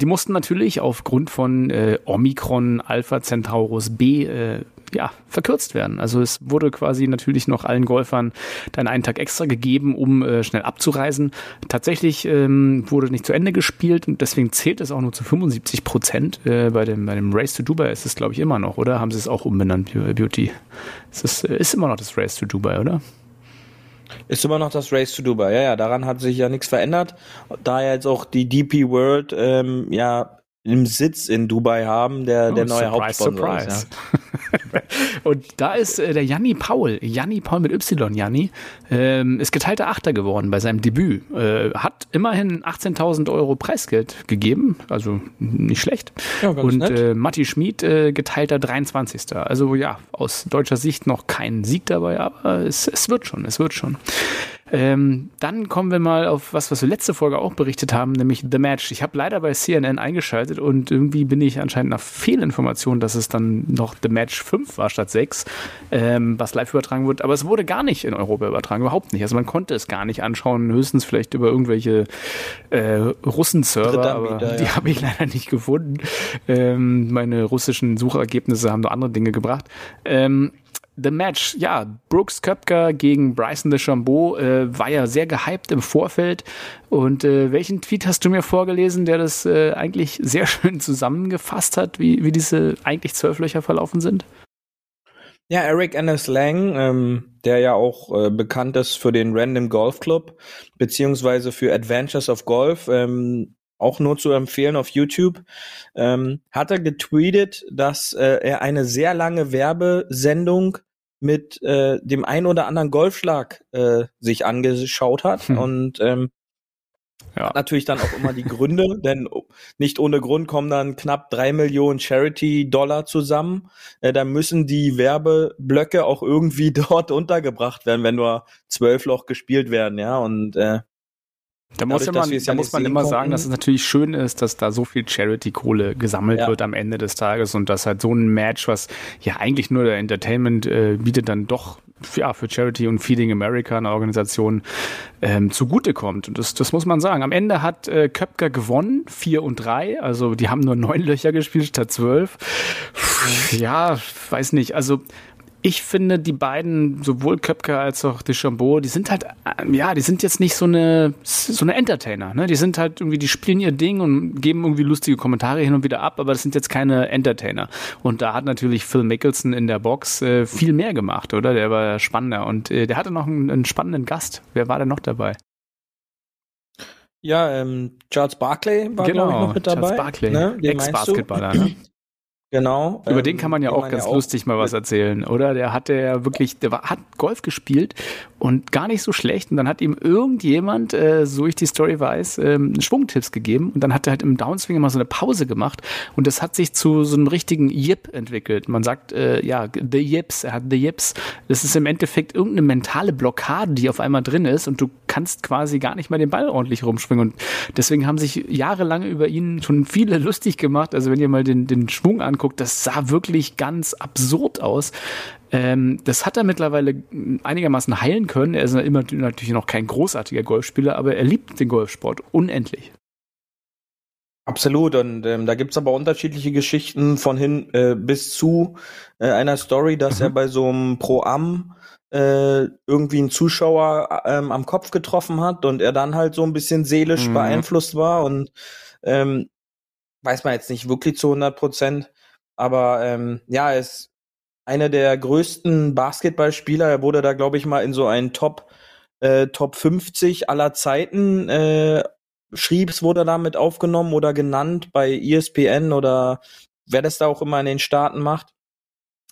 Speaker 2: Die mussten natürlich aufgrund von Omikron, Alpha Centaurus B ja, verkürzt werden. Also es wurde quasi natürlich noch allen Golfern dann einen Tag extra gegeben, um äh, schnell abzureisen. Tatsächlich ähm, wurde nicht zu Ende gespielt und deswegen zählt es auch nur zu 75 Prozent. Äh, bei, dem, bei dem Race to Dubai ist es, glaube ich, immer noch, oder? Haben sie es auch umbenannt, Beau- Beauty? Es ist, ist immer noch das Race to Dubai, oder?
Speaker 3: Ist immer noch das Race to Dubai. Ja, ja, daran hat sich ja nichts verändert. Da jetzt auch die DP World ähm, ja im Sitz in Dubai haben, der, der
Speaker 2: Oh,
Speaker 3: neue
Speaker 2: surprise,
Speaker 3: Hauptsponsor
Speaker 2: surprise.
Speaker 3: ist.
Speaker 2: Und da ist äh, der Janni Paul, Janni Paul mit Y, Janni, ähm, ist geteilter Achter geworden bei seinem Debüt. Äh, hat immerhin 18.000 Euro Preisgeld gegeben, also nicht schlecht.
Speaker 3: Ja, ganz
Speaker 2: Und
Speaker 3: nett.
Speaker 2: äh, Matti Schmid äh, geteilter 23. Also ja, aus deutscher Sicht noch kein Sieg dabei, aber es, es wird schon, es wird schon. Ähm, dann kommen wir mal auf was, was wir letzte Folge auch berichtet haben, nämlich The Match. Ich habe leider bei CNN eingeschaltet und irgendwie bin ich anscheinend nach Fehlinformationen, dass es dann noch The Match 5 war statt 6, ähm, was live übertragen wird. Aber es wurde gar nicht in Europa übertragen, überhaupt nicht. Also man konnte es gar nicht anschauen, höchstens vielleicht über irgendwelche äh, Russen-Server, aber
Speaker 3: Drittanbieter,
Speaker 2: die
Speaker 3: ja.
Speaker 2: habe ich leider nicht gefunden. Ähm, meine russischen Suchergebnisse haben nur andere Dinge gebracht. Ähm, The Match, ja, Brooks Köpker gegen Bryson DeChambeau äh, war ja sehr gehypt im Vorfeld. Und äh, welchen Tweet hast du mir vorgelesen, der das äh, eigentlich sehr schön zusammengefasst hat, wie, wie diese eigentlich zwölf Löcher verlaufen sind?
Speaker 3: Ja, Eric Ennis Lang, ähm, der ja auch äh, bekannt ist für den Random Golf Club, beziehungsweise für Adventures of Golf, ähm, auch nur zu empfehlen auf YouTube, ähm, hat er getweetet, dass äh, er eine sehr lange Werbesendung mit äh, dem ein oder anderen Golfschlag äh, sich angeschaut hat
Speaker 2: Hm.
Speaker 3: und ähm,
Speaker 2: Ja.
Speaker 3: hat natürlich dann auch immer die Gründe, denn nicht ohne Grund kommen dann knapp drei Millionen Charity-Dollar zusammen. Äh, da müssen die Werbeblöcke auch irgendwie dort untergebracht werden, wenn nur zwölf Loch gespielt werden, ja. Und äh,
Speaker 2: Da muss,
Speaker 3: Dadurch,
Speaker 2: man, da
Speaker 3: ja
Speaker 2: muss man immer sagen,
Speaker 3: konnten.
Speaker 2: dass es natürlich schön ist, dass da so viel Charity-Kohle gesammelt
Speaker 3: Ja.
Speaker 2: wird am Ende des Tages und dass halt so ein Match, was ja eigentlich nur der Entertainment äh, bietet, dann doch ja, für Charity und Feeding America, eine Organisation, ähm, zugutekommt. Und das, das muss man sagen. Am Ende hat äh, Köpker gewonnen, vier und drei. Also die haben nur neun Löcher gespielt statt zwölf. Ja, weiß nicht. Also ich finde, die beiden, sowohl Köpker als auch Deschambeau, die sind halt, ähm, ja, die sind jetzt nicht so eine, so eine Entertainer, ne? Die sind halt irgendwie, die spielen ihr Ding und geben irgendwie lustige Kommentare hin und wieder ab, aber das sind jetzt keine Entertainer. Und da hat natürlich Phil Mickelson in der Box äh, viel mehr gemacht, oder? Der war spannender und äh, der hatte noch einen, einen spannenden Gast. Wer war denn noch dabei?
Speaker 3: ja, ähm, Charles Barkley war glaube ich noch mit dabei.
Speaker 2: Charles Barkley,
Speaker 3: ne?
Speaker 2: Ex-Basketballer, ne?
Speaker 3: Genau.
Speaker 2: Über
Speaker 3: ähm,
Speaker 2: den kann man ja auch ganz
Speaker 3: auch
Speaker 2: lustig mal was erzählen, oder? Der hatte ja wirklich, der war, hat Golf gespielt und gar nicht so schlecht. Und dann hat ihm irgendjemand, äh, so ich die Story weiß, ähm, Schwungtipps gegeben. Und dann hat er halt im Downswing immer so eine Pause gemacht. Und das hat sich zu so einem richtigen Yip entwickelt. Man sagt, äh, ja, the Yips, er hat the Yips. Das ist im Endeffekt irgendeine mentale Blockade, die auf einmal drin ist. Und du kannst quasi gar nicht mehr den Ball ordentlich rumschwingen. Und deswegen haben sich jahrelang über ihn schon viele lustig gemacht. Also wenn ihr mal den, den Schwung anguckt, das sah wirklich ganz absurd aus. Ähm, das hat er mittlerweile einigermaßen heilen können. Er ist immer natürlich noch kein großartiger Golfspieler, aber er liebt den Golfsport unendlich.
Speaker 3: Absolut, und ähm, da gibt's aber unterschiedliche Geschichten von hin äh, bis zu äh, einer Story, dass
Speaker 2: Mhm.
Speaker 3: er bei so einem Pro-Am äh, irgendwie einen Zuschauer ähm, am Kopf getroffen hat und er dann halt so ein bisschen seelisch
Speaker 2: Mhm.
Speaker 3: beeinflusst war und ähm, weiß man jetzt nicht wirklich zu 100 Prozent, aber ähm, ja, er ist einer der größten Basketballspieler. Er wurde da, glaube ich, mal in so einen Top äh, Top 50 aller Zeiten äh, schrieb, es wurde damit aufgenommen oder genannt bei ESPN oder wer das da auch immer in den Staaten macht.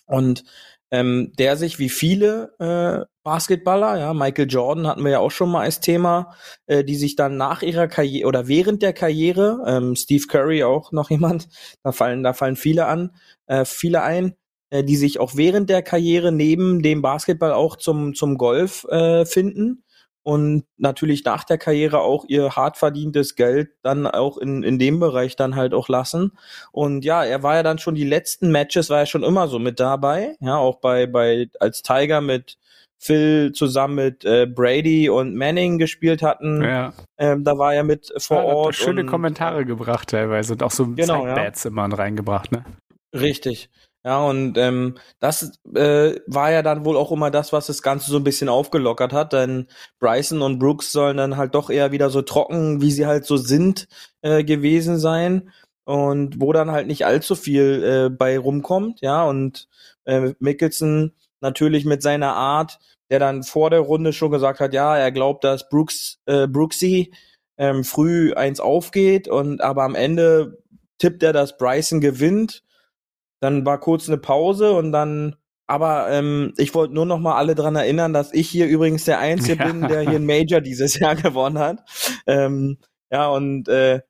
Speaker 3: Und ähm, der sich wie viele äh, Basketballer, ja, Michael Jordan hatten wir ja auch schon mal als Thema, äh, die sich dann nach ihrer Karriere oder während der Karriere, ähm, Steve Curry auch noch jemand, da fallen, da fallen viele an, äh, viele ein, äh, die sich auch während der Karriere neben dem Basketball auch zum, zum Golf äh, finden und natürlich nach der Karriere auch ihr hart verdientes Geld dann auch in, in dem Bereich dann halt auch lassen. Und ja, er war ja dann schon die letzten Matches, war er schon immer so mit dabei, ja, auch bei, bei, als Tiger mit Phil zusammen mit äh, Brady und Manning gespielt hatten,
Speaker 2: Ja.
Speaker 3: ähm, da war er mit vor
Speaker 2: Ah, hat
Speaker 3: Ort.
Speaker 2: schöne
Speaker 3: und,
Speaker 2: Kommentare gebracht teilweise und auch so
Speaker 3: Genau, ja.
Speaker 2: Sidebats immer reingebracht, ne?
Speaker 3: Richtig. Ja, und ähm, das äh, war ja dann wohl auch immer das, was das Ganze so ein bisschen aufgelockert hat, denn Bryson und Brooks sollen dann halt doch eher wieder so trocken, wie sie halt so sind, äh, gewesen sein und wo dann halt nicht allzu viel äh, bei rumkommt, ja, und äh, Mickelson natürlich mit seiner Art, der dann vor der Runde schon gesagt hat, ja, er glaubt, dass Brooks, äh, Brooksy ähm, früh eins aufgeht und aber am Ende tippt er, dass Bryson gewinnt dann war kurz eine Pause und dann, aber ähm, ich wollte nur noch mal alle dran erinnern, dass ich hier übrigens der Einzige
Speaker 2: Ja.
Speaker 3: bin, der hier ein Major dieses Jahr gewonnen hat. Ähm, ja, und äh,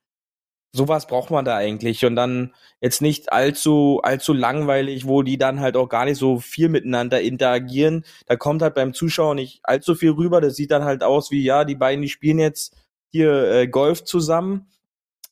Speaker 3: sowas braucht man da eigentlich. Und dann jetzt nicht allzu, allzu langweilig, wo die dann halt auch gar nicht so viel miteinander interagieren. Da kommt halt beim Zuschauer nicht allzu viel rüber. Das sieht dann halt aus wie, ja, die beiden, die spielen jetzt hier äh, Golf zusammen.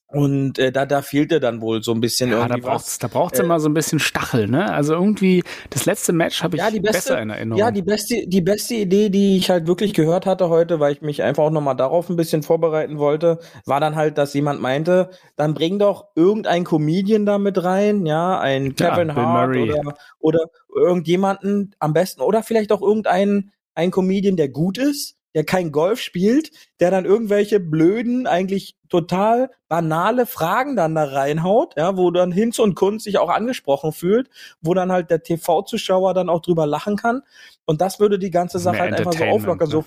Speaker 3: Und äh, da, da fehlte dann wohl so ein bisschen
Speaker 2: Ja, da
Speaker 3: irgendwie was.
Speaker 2: braucht's, da braucht's
Speaker 3: Äh,
Speaker 2: immer so ein bisschen Stachel, ne? Also irgendwie, das letzte Match habe ich
Speaker 3: Ja, die beste-
Speaker 2: besser in Erinnerung.
Speaker 3: Ja, die beste, die beste Idee, die ich halt wirklich gehört hatte heute, weil ich mich einfach auch nochmal darauf ein bisschen vorbereiten wollte, war dann halt, dass jemand meinte, dann bring doch irgendein Comedian da mit rein, ja, ein
Speaker 2: Ja,
Speaker 3: Kevin
Speaker 2: Bill
Speaker 3: Hart oder, oder irgendjemanden am besten, oder vielleicht auch irgendeinen, ein Comedian, der gut ist, der kein Golf spielt, der dann irgendwelche blöden, eigentlich total banale Fragen dann da reinhaut, ja, wo dann Hinz und Kunz sich auch angesprochen fühlt, wo dann halt der TV-Zuschauer dann auch drüber lachen kann. Und das würde die ganze Sache halt einfach so auflockern, so,
Speaker 2: ne?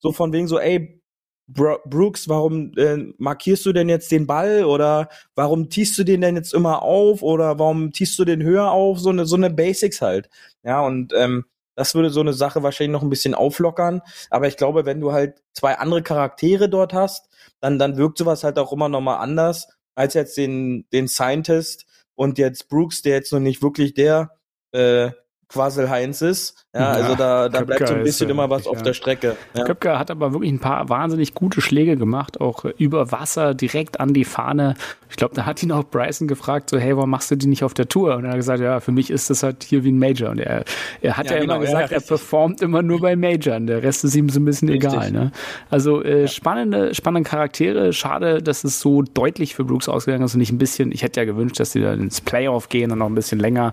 Speaker 3: so von wegen so, ey, Bro Brooks, warum äh, markierst du denn jetzt den Ball oder warum tiest du den denn jetzt immer auf oder warum tiest du den höher auf? So eine so eine Basics halt. Ja, und ähm, das würde so eine Sache wahrscheinlich noch ein bisschen auflockern. Aber ich glaube, wenn du halt zwei andere Charaktere dort hast, dann, dann wirkt sowas halt auch immer noch mal anders als jetzt den, den Scientist und jetzt Brooks, der jetzt noch nicht wirklich der äh, Quassel Heinz ist. Ja,
Speaker 2: Ja,
Speaker 3: also da, da bleibt so ein bisschen
Speaker 2: äh,
Speaker 3: immer was auf
Speaker 2: ja.
Speaker 3: der Strecke. Ja.
Speaker 2: Köpke hat aber wirklich ein paar wahnsinnig gute Schläge gemacht, auch äh, über Wasser, direkt an die Fahne. Ich glaube, da hat ihn auch Bryson gefragt, so, hey, warum machst du die nicht auf der Tour? Und er hat gesagt, ja, für mich ist das halt hier wie ein Major. Und er, er hat ja,
Speaker 3: genau,
Speaker 2: immer gesagt, er performt immer nur bei Majoren. Der Rest ist ihm so ein bisschen
Speaker 3: Richtig.
Speaker 2: egal. Ne? Also äh, spannende, spannende Charaktere. Schade, dass es so deutlich für Brooks ausgegangen ist und nicht ein bisschen, ich hätte ja gewünscht, dass die dann ins Playoff gehen und noch ein bisschen länger.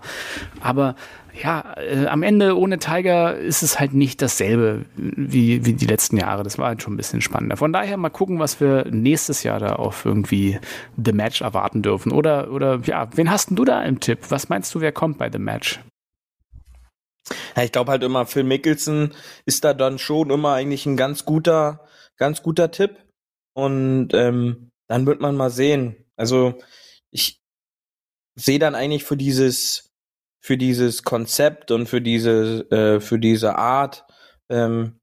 Speaker 2: Aber ja, äh, am Ende ohne Tiger ist es halt nicht dasselbe wie, wie die letzten Jahre. Das war halt schon ein bisschen spannender. Von daher mal gucken, was wir nächstes Jahr da auf irgendwie The Match erwarten dürfen. Oder, oder ja, wen hast denn du da im Tipp? Was meinst du, wer kommt bei The Match?
Speaker 3: Ja, ich glaube halt immer, Phil Mickelson ist da dann schon immer eigentlich ein ganz guter, ganz guter Tipp. Und ähm, dann wird man mal sehen. Also ich sehe dann eigentlich für dieses, für dieses Konzept und für diese, äh, für diese Art, ähm,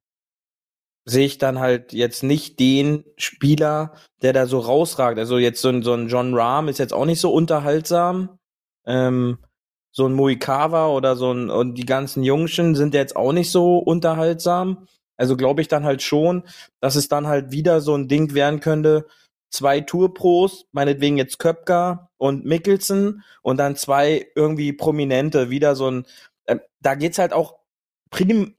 Speaker 3: sehe ich dann halt jetzt nicht den Spieler, der da so rausragt. Also jetzt so ein, so ein John Rahm ist jetzt auch nicht so unterhaltsam. Ähm, so ein Moikawa oder so ein, und die ganzen Jungschen sind jetzt auch nicht so unterhaltsam. Also glaube ich dann halt schon, dass es dann halt wieder so ein Ding werden könnte, zwei Tourpros, meinetwegen jetzt Köpker und Mickelson und dann zwei irgendwie Prominente, wieder so ein, äh, da geht's halt auch prim,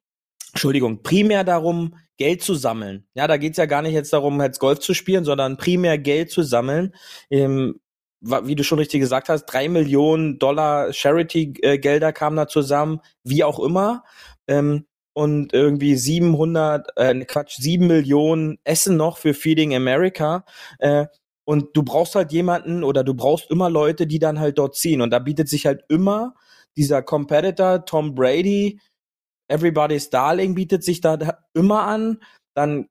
Speaker 3: Entschuldigung, primär darum, Geld zu sammeln. Ja, da geht's ja gar nicht jetzt darum, jetzt Golf zu spielen, sondern primär Geld zu sammeln. Ähm, wie du schon richtig gesagt hast, drei Millionen Dollar Charity-Gelder kamen da zusammen, wie auch immer. Ähm, und irgendwie 700, äh, Quatsch, 7 Millionen Essen noch für Feeding America. Äh, und du brauchst halt jemanden oder du brauchst immer Leute, die dann halt dort ziehen. Und da bietet sich halt immer dieser Competitor, Tom Brady, Everybody's Darling bietet sich da, da immer an. dann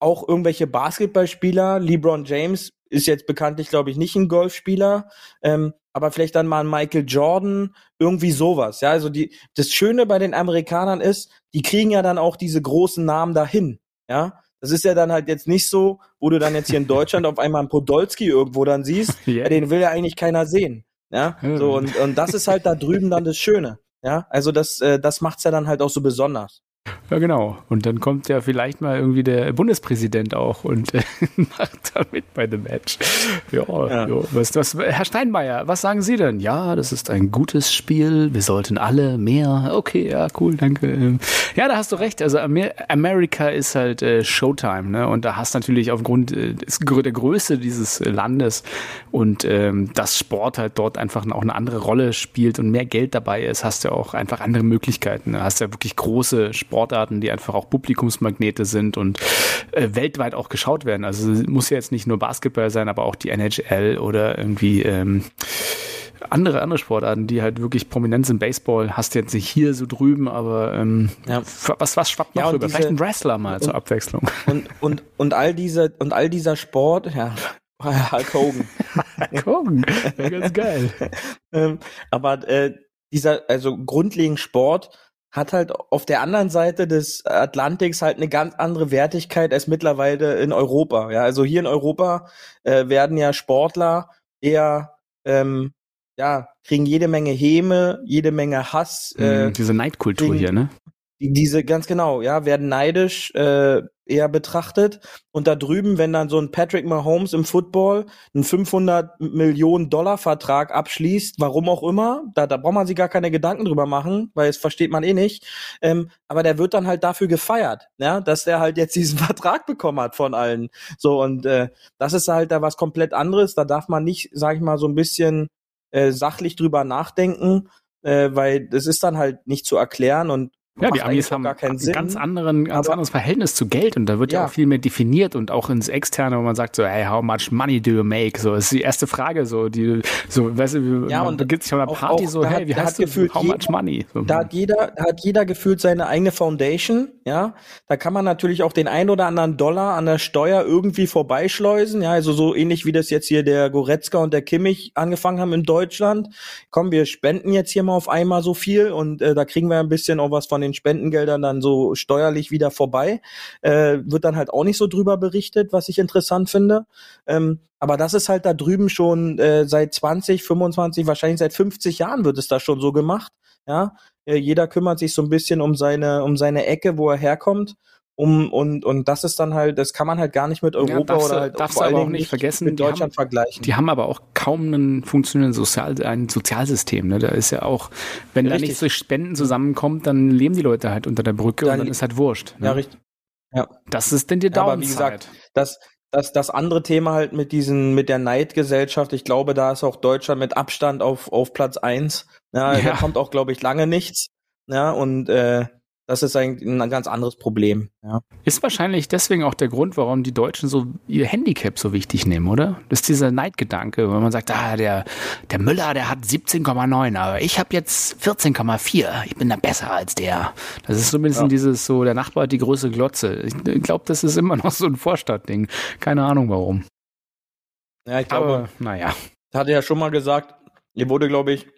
Speaker 3: auch irgendwelche Basketballspieler. LeBron James ist jetzt bekanntlich, glaube ich, nicht ein Golfspieler, ähm, aber vielleicht dann mal ein Michael Jordan, irgendwie sowas. Ja, also die, das Schöne bei den Amerikanern ist, die kriegen ja dann auch diese großen Namen dahin. Ja, das ist ja dann halt jetzt nicht so, wo du dann jetzt hier in Deutschland auf einmal einen Podolski irgendwo dann siehst,
Speaker 2: Ja.
Speaker 3: ja, den will ja eigentlich keiner sehen. Ja,
Speaker 2: Ja.
Speaker 3: so und, und das ist halt da drüben dann das Schöne. Ja, also das, äh, das macht's ja dann halt auch so besonders.
Speaker 2: Ja, genau. Und dann kommt ja vielleicht mal irgendwie der Bundespräsident auch und äh, macht da mit bei dem Match. Ja, ja.
Speaker 3: Ja.
Speaker 2: Was, was, Herr Steinmeier, was sagen Sie denn? Ja, das ist ein gutes Spiel. Wir sollten alle mehr. Okay, ja, cool, danke. Ähm, Ja, da hast du recht. Also Amer Amerika ist halt äh, Showtime, ne? Und da hast natürlich aufgrund äh, der Größe dieses äh, Landes und ähm, dass Sport halt dort einfach auch eine andere Rolle spielt und mehr Geld dabei ist, hast du auch einfach andere Möglichkeiten. Du hast ja wirklich große Sportarten, die einfach auch Publikumsmagnete sind und äh, weltweit auch geschaut werden. Also es muss ja jetzt nicht nur Basketball sein, aber auch die NHL oder irgendwie ähm, andere, andere Sportarten, die halt wirklich prominent sind. Baseball hast du jetzt nicht hier so drüben, aber ähm,
Speaker 3: Ja.
Speaker 2: was, was schwappt noch
Speaker 3: Ja, und
Speaker 2: rüber?
Speaker 3: diese-
Speaker 2: Vielleicht ein Wrestler mal zur Abwechslung.
Speaker 3: Und, und, und all diese, und all dieser Sport, ja, Hulk Hogan.
Speaker 2: Gucken, ja, ganz geil.
Speaker 3: ähm, aber äh, dieser, also grundlegend Sport hat halt auf der anderen Seite des Atlantiks halt eine ganz andere Wertigkeit als mittlerweile in Europa. Ja, also hier in Europa äh, werden ja Sportler eher ähm, ja kriegen jede Menge Häme, jede Menge Hass. Äh,
Speaker 2: Mhm, Diese Neidkultur
Speaker 3: wegen-
Speaker 2: hier, ne?
Speaker 3: die- diese ganz genau, ja, werden neidisch äh, eher betrachtet. Und da drüben, wenn dann so ein Patrick Mahomes im Football einen 500 Millionen Dollar Vertrag abschließt, warum auch immer, da, da braucht man sich gar keine Gedanken drüber machen, weil es versteht man eh nicht. Ähm, aber der wird dann halt dafür gefeiert, ja, dass der halt jetzt diesen Vertrag bekommen hat von allen. So und äh, das ist halt da was komplett anderes. Da darf man nicht, sag ich mal, so ein bisschen äh, sachlich drüber nachdenken, äh, weil das ist dann halt nicht zu erklären und
Speaker 2: Ja, die Amis haben ein
Speaker 3: Sinn.
Speaker 2: ganz anderen, ganz anderes Verhältnis zu Geld und da wird ja.
Speaker 3: Ja.
Speaker 2: auch viel mehr definiert und auch ins Externe, wo man sagt so, hey, how much money do you make? So ist die erste Frage, so die, so, weißt du,
Speaker 3: Ja,
Speaker 2: man beginnt sich an einer
Speaker 3: auch-
Speaker 2: Party
Speaker 3: auch
Speaker 2: so, hey,
Speaker 3: hat-
Speaker 2: wie hast du,
Speaker 3: gefühlt
Speaker 2: how
Speaker 3: jeder-
Speaker 2: much money? So,
Speaker 3: Da hat jeder, da hat jeder gefühlt seine eigene Foundation, ja. Da kann man natürlich auch den ein oder anderen Dollar an der Steuer irgendwie vorbeischleusen, ja. Also so ähnlich wie das jetzt hier der Goretzka und der Kimmich angefangen haben in Deutschland. Komm, wir spenden jetzt hier mal auf einmal so viel und äh, da kriegen wir ein bisschen auch was von den Spendengeldern dann so steuerlich wieder vorbei. Äh, wird dann halt auch nicht so drüber berichtet, was ich interessant finde. Ähm, aber das ist halt da drüben schon äh, seit 20, 25, wahrscheinlich seit 50 Jahren wird es da schon so gemacht. Ja, äh, jeder kümmert sich so ein bisschen um seine, um seine Ecke, wo er herkommt. Um, und, und das ist dann halt, das kann man halt gar nicht mit Europa
Speaker 2: darfst du-
Speaker 3: oder halt
Speaker 2: darfst
Speaker 3: vor allen
Speaker 2: auch
Speaker 3: Dingen
Speaker 2: nicht vergessen,
Speaker 3: mit
Speaker 2: die haben-
Speaker 3: Deutschland vergleichen.
Speaker 2: Die haben aber auch kaum ein funktionierendes Sozial, ein Sozialsystem. Ne? Da ist ja auch, wenn da
Speaker 3: Richtig.
Speaker 2: nichts durch Spenden zusammenkommt, dann leben die Leute halt unter der Brücke
Speaker 3: Dann-
Speaker 2: und dann ist halt wurscht. Ne?
Speaker 3: ja, richtig.
Speaker 2: Das ist denn die
Speaker 3: Ja, aber
Speaker 2: Downside.
Speaker 3: wie gesagt, das, das, das andere Thema halt mit diesen, mit der Neidgesellschaft, ich glaube, da ist auch Deutschland mit Abstand auf, auf Platz eins. Ja,
Speaker 2: Ja.
Speaker 3: da kommt auch, glaube ich, lange nichts. Ja, und äh, das ist eigentlich ein ganz anderes Problem. Ja.
Speaker 2: Ist wahrscheinlich deswegen auch der Grund, warum die Deutschen so ihr Handicap so wichtig nehmen, oder? Das ist dieser Neidgedanke, wenn man sagt, ah, der, der Müller, der hat 17,9, aber ich habe jetzt 14,4. Ich bin da besser als der. Das ist so ein bisschen
Speaker 3: Ja.
Speaker 2: dieses so, der Nachbar hat die größte Glotze. Ich glaube, das ist immer noch so ein Vorstadtding. Keine Ahnung warum.
Speaker 3: Ja, ich glaube,
Speaker 2: Aber naja.
Speaker 3: hatte ja schon mal gesagt, ihr wurde, glaube ich,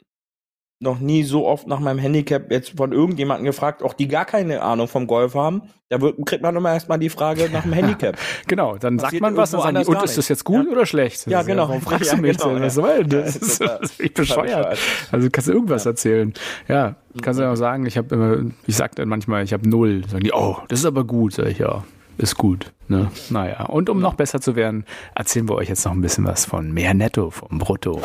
Speaker 3: noch nie so oft nach meinem Handicap jetzt von irgendjemandem gefragt, auch die gar keine Ahnung vom Golf haben. Da wird, kriegt man immer erstmal die Frage nach dem Handicap.
Speaker 2: Genau, dann sagt man was, dann
Speaker 3: irgendwo
Speaker 2: sagen die, und ist das jetzt gut
Speaker 3: Ja.
Speaker 2: oder schlecht?
Speaker 3: Ja,
Speaker 2: ist
Speaker 3: genau.
Speaker 2: Warum fragst
Speaker 3: Ja,
Speaker 2: du mich
Speaker 3: genau,
Speaker 2: denn?
Speaker 3: ja.
Speaker 2: Was soll denn
Speaker 3: Ja,
Speaker 2: das?
Speaker 3: das
Speaker 2: Das
Speaker 3: ist
Speaker 2: ist ich bescheuert. Also kannst du irgendwas erzählen. Ja, kannst du ja auch sagen, ich habe immer, ich sag dann manchmal, ich habe null. Sagen die, oh, das ist aber gut. Sag ich, ja, ist gut. Ne? Naja, und um noch besser zu werden, erzählen wir euch jetzt noch ein bisschen was von mehr Netto vom Brutto.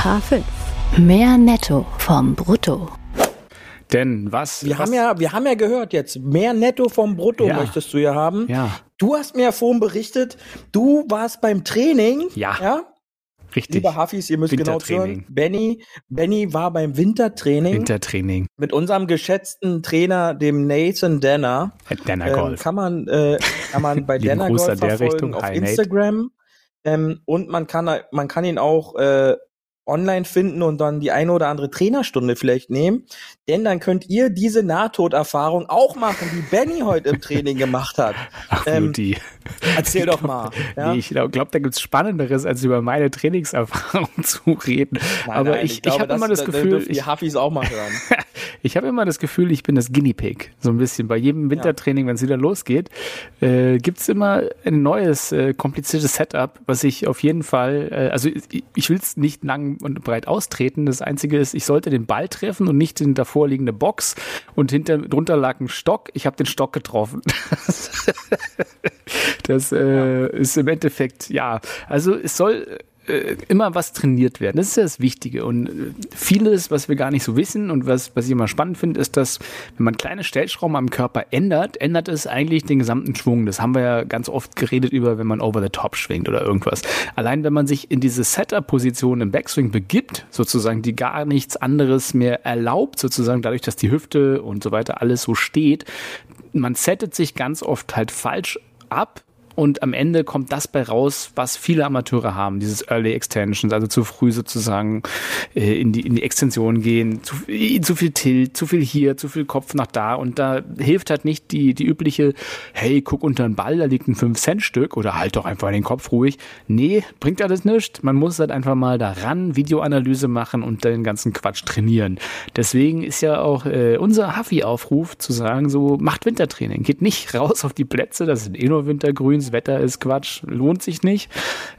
Speaker 1: Paar 5. Mehr Netto vom Brutto.
Speaker 2: Denn was?
Speaker 3: Wir
Speaker 2: was,
Speaker 3: haben ja, wir haben ja gehört jetzt, mehr Netto vom Brutto
Speaker 2: Ja.
Speaker 3: möchtest du ja haben.
Speaker 2: Ja,
Speaker 3: Du hast mir ja vorhin berichtet, du warst beim Training.
Speaker 2: Ja.
Speaker 3: ja?
Speaker 2: richtig.
Speaker 3: Liebe Hafis, ihr müsst genau zuhören. Benny, Benny war beim Wintertraining
Speaker 2: Wintertraining.
Speaker 3: mit unserem geschätzten Trainer, dem Nathan Denner.
Speaker 2: Denner
Speaker 3: Ähm,
Speaker 2: Golf.
Speaker 3: kann man, äh, kann man bei Denner Golf verfolgen
Speaker 2: Richtung.
Speaker 3: auf
Speaker 2: Hi.
Speaker 3: Instagram. Ähm, und man kann, man kann ihn auch äh, online finden und dann die eine oder andere Trainerstunde vielleicht nehmen. Denn dann könnt ihr diese Nahtoderfahrung auch machen, die Benny heute im Training gemacht hat.
Speaker 2: Ach,
Speaker 3: Ähm,
Speaker 2: Beauty.
Speaker 3: Erzähl doch mal. Ja?
Speaker 2: Nee, ich glaube, glaub, da gibt's Spannenderes, als über meine Trainingserfahrung zu reden.
Speaker 3: Nein,
Speaker 2: Aber
Speaker 3: nein,
Speaker 2: ich, ich,
Speaker 3: glaube,
Speaker 2: habe immer das
Speaker 3: da- da
Speaker 2: Gefühl,
Speaker 3: dürfen die
Speaker 2: ich,
Speaker 3: Hafis auch mal hören.
Speaker 2: ich habe immer das Gefühl, ich bin das Guinea Pig. So ein bisschen. Bei jedem Wintertraining, wenn es wieder losgeht, äh, gibt's immer ein neues, äh, kompliziertes Setup, was ich auf jeden Fall, äh, also ich, ich will es nicht lang und breit austreten. Das Einzige ist, ich sollte den Ball treffen und nicht in davor liegende Box und hinter drunter lag ein Stock. Ich habe den Stock getroffen. Das äh, ist im Endeffekt, ja, also es soll äh, immer was trainiert werden. Das ist ja das Wichtige. Und äh, vieles, was wir gar nicht so wissen und was, was ich immer spannend finde, ist, dass wenn man kleine Stellschrauben am Körper ändert, ändert es eigentlich den gesamten Schwung. Das haben wir ja ganz oft geredet über, wenn man over the top schwingt oder irgendwas. Allein wenn man sich in diese Setup-Position im Backswing begibt, sozusagen, die gar nichts anderes mehr erlaubt, sozusagen dadurch, dass die Hüfte und so weiter alles so steht, man settet sich ganz oft halt falsch ab und am Ende kommt das bei raus, was viele Amateure haben, dieses Early Extensions, also zu früh sozusagen äh, in, die, in die Extension gehen, zu, viel- zu viel Tilt, zu viel hier, zu viel Kopf nach da und da hilft halt nicht die, die übliche, hey, guck unter den Ball, da liegt ein 5-Cent-Stück oder halt doch einfach den Kopf ruhig. Nee, bringt alles nichts. Man muss halt einfach mal daran Videoanalyse machen und den ganzen Quatsch trainieren. Deswegen ist ja auch äh, unser Haffi-Aufruf zu sagen, so macht Wintertraining. Geht nicht raus auf die Plätze, das sind eh nur Wintergrüns, Wetter ist Quatsch, lohnt sich nicht.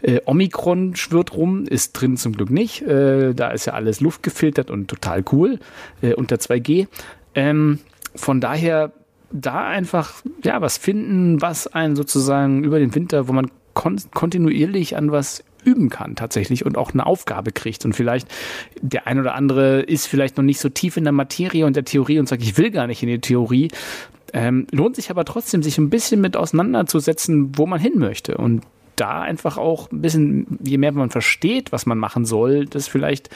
Speaker 2: Äh, Omikron schwirrt rum, ist drin zum Glück nicht. Äh, da ist ja alles luftgefiltert und total cool äh, unter 2G. Ähm, von daher da einfach ja was finden, was einen sozusagen über den Winter, wo man kon kontinuierlich an was üben kann tatsächlich und auch eine Aufgabe kriegt und vielleicht der ein oder andere ist vielleicht noch nicht so tief in der Materie und der Theorie und sagt, ich will gar nicht in die Theorie. Ähm, lohnt sich aber trotzdem, sich ein bisschen mit auseinanderzusetzen, wo man hin möchte und da einfach auch ein bisschen, je mehr man versteht, was man machen soll, das vielleicht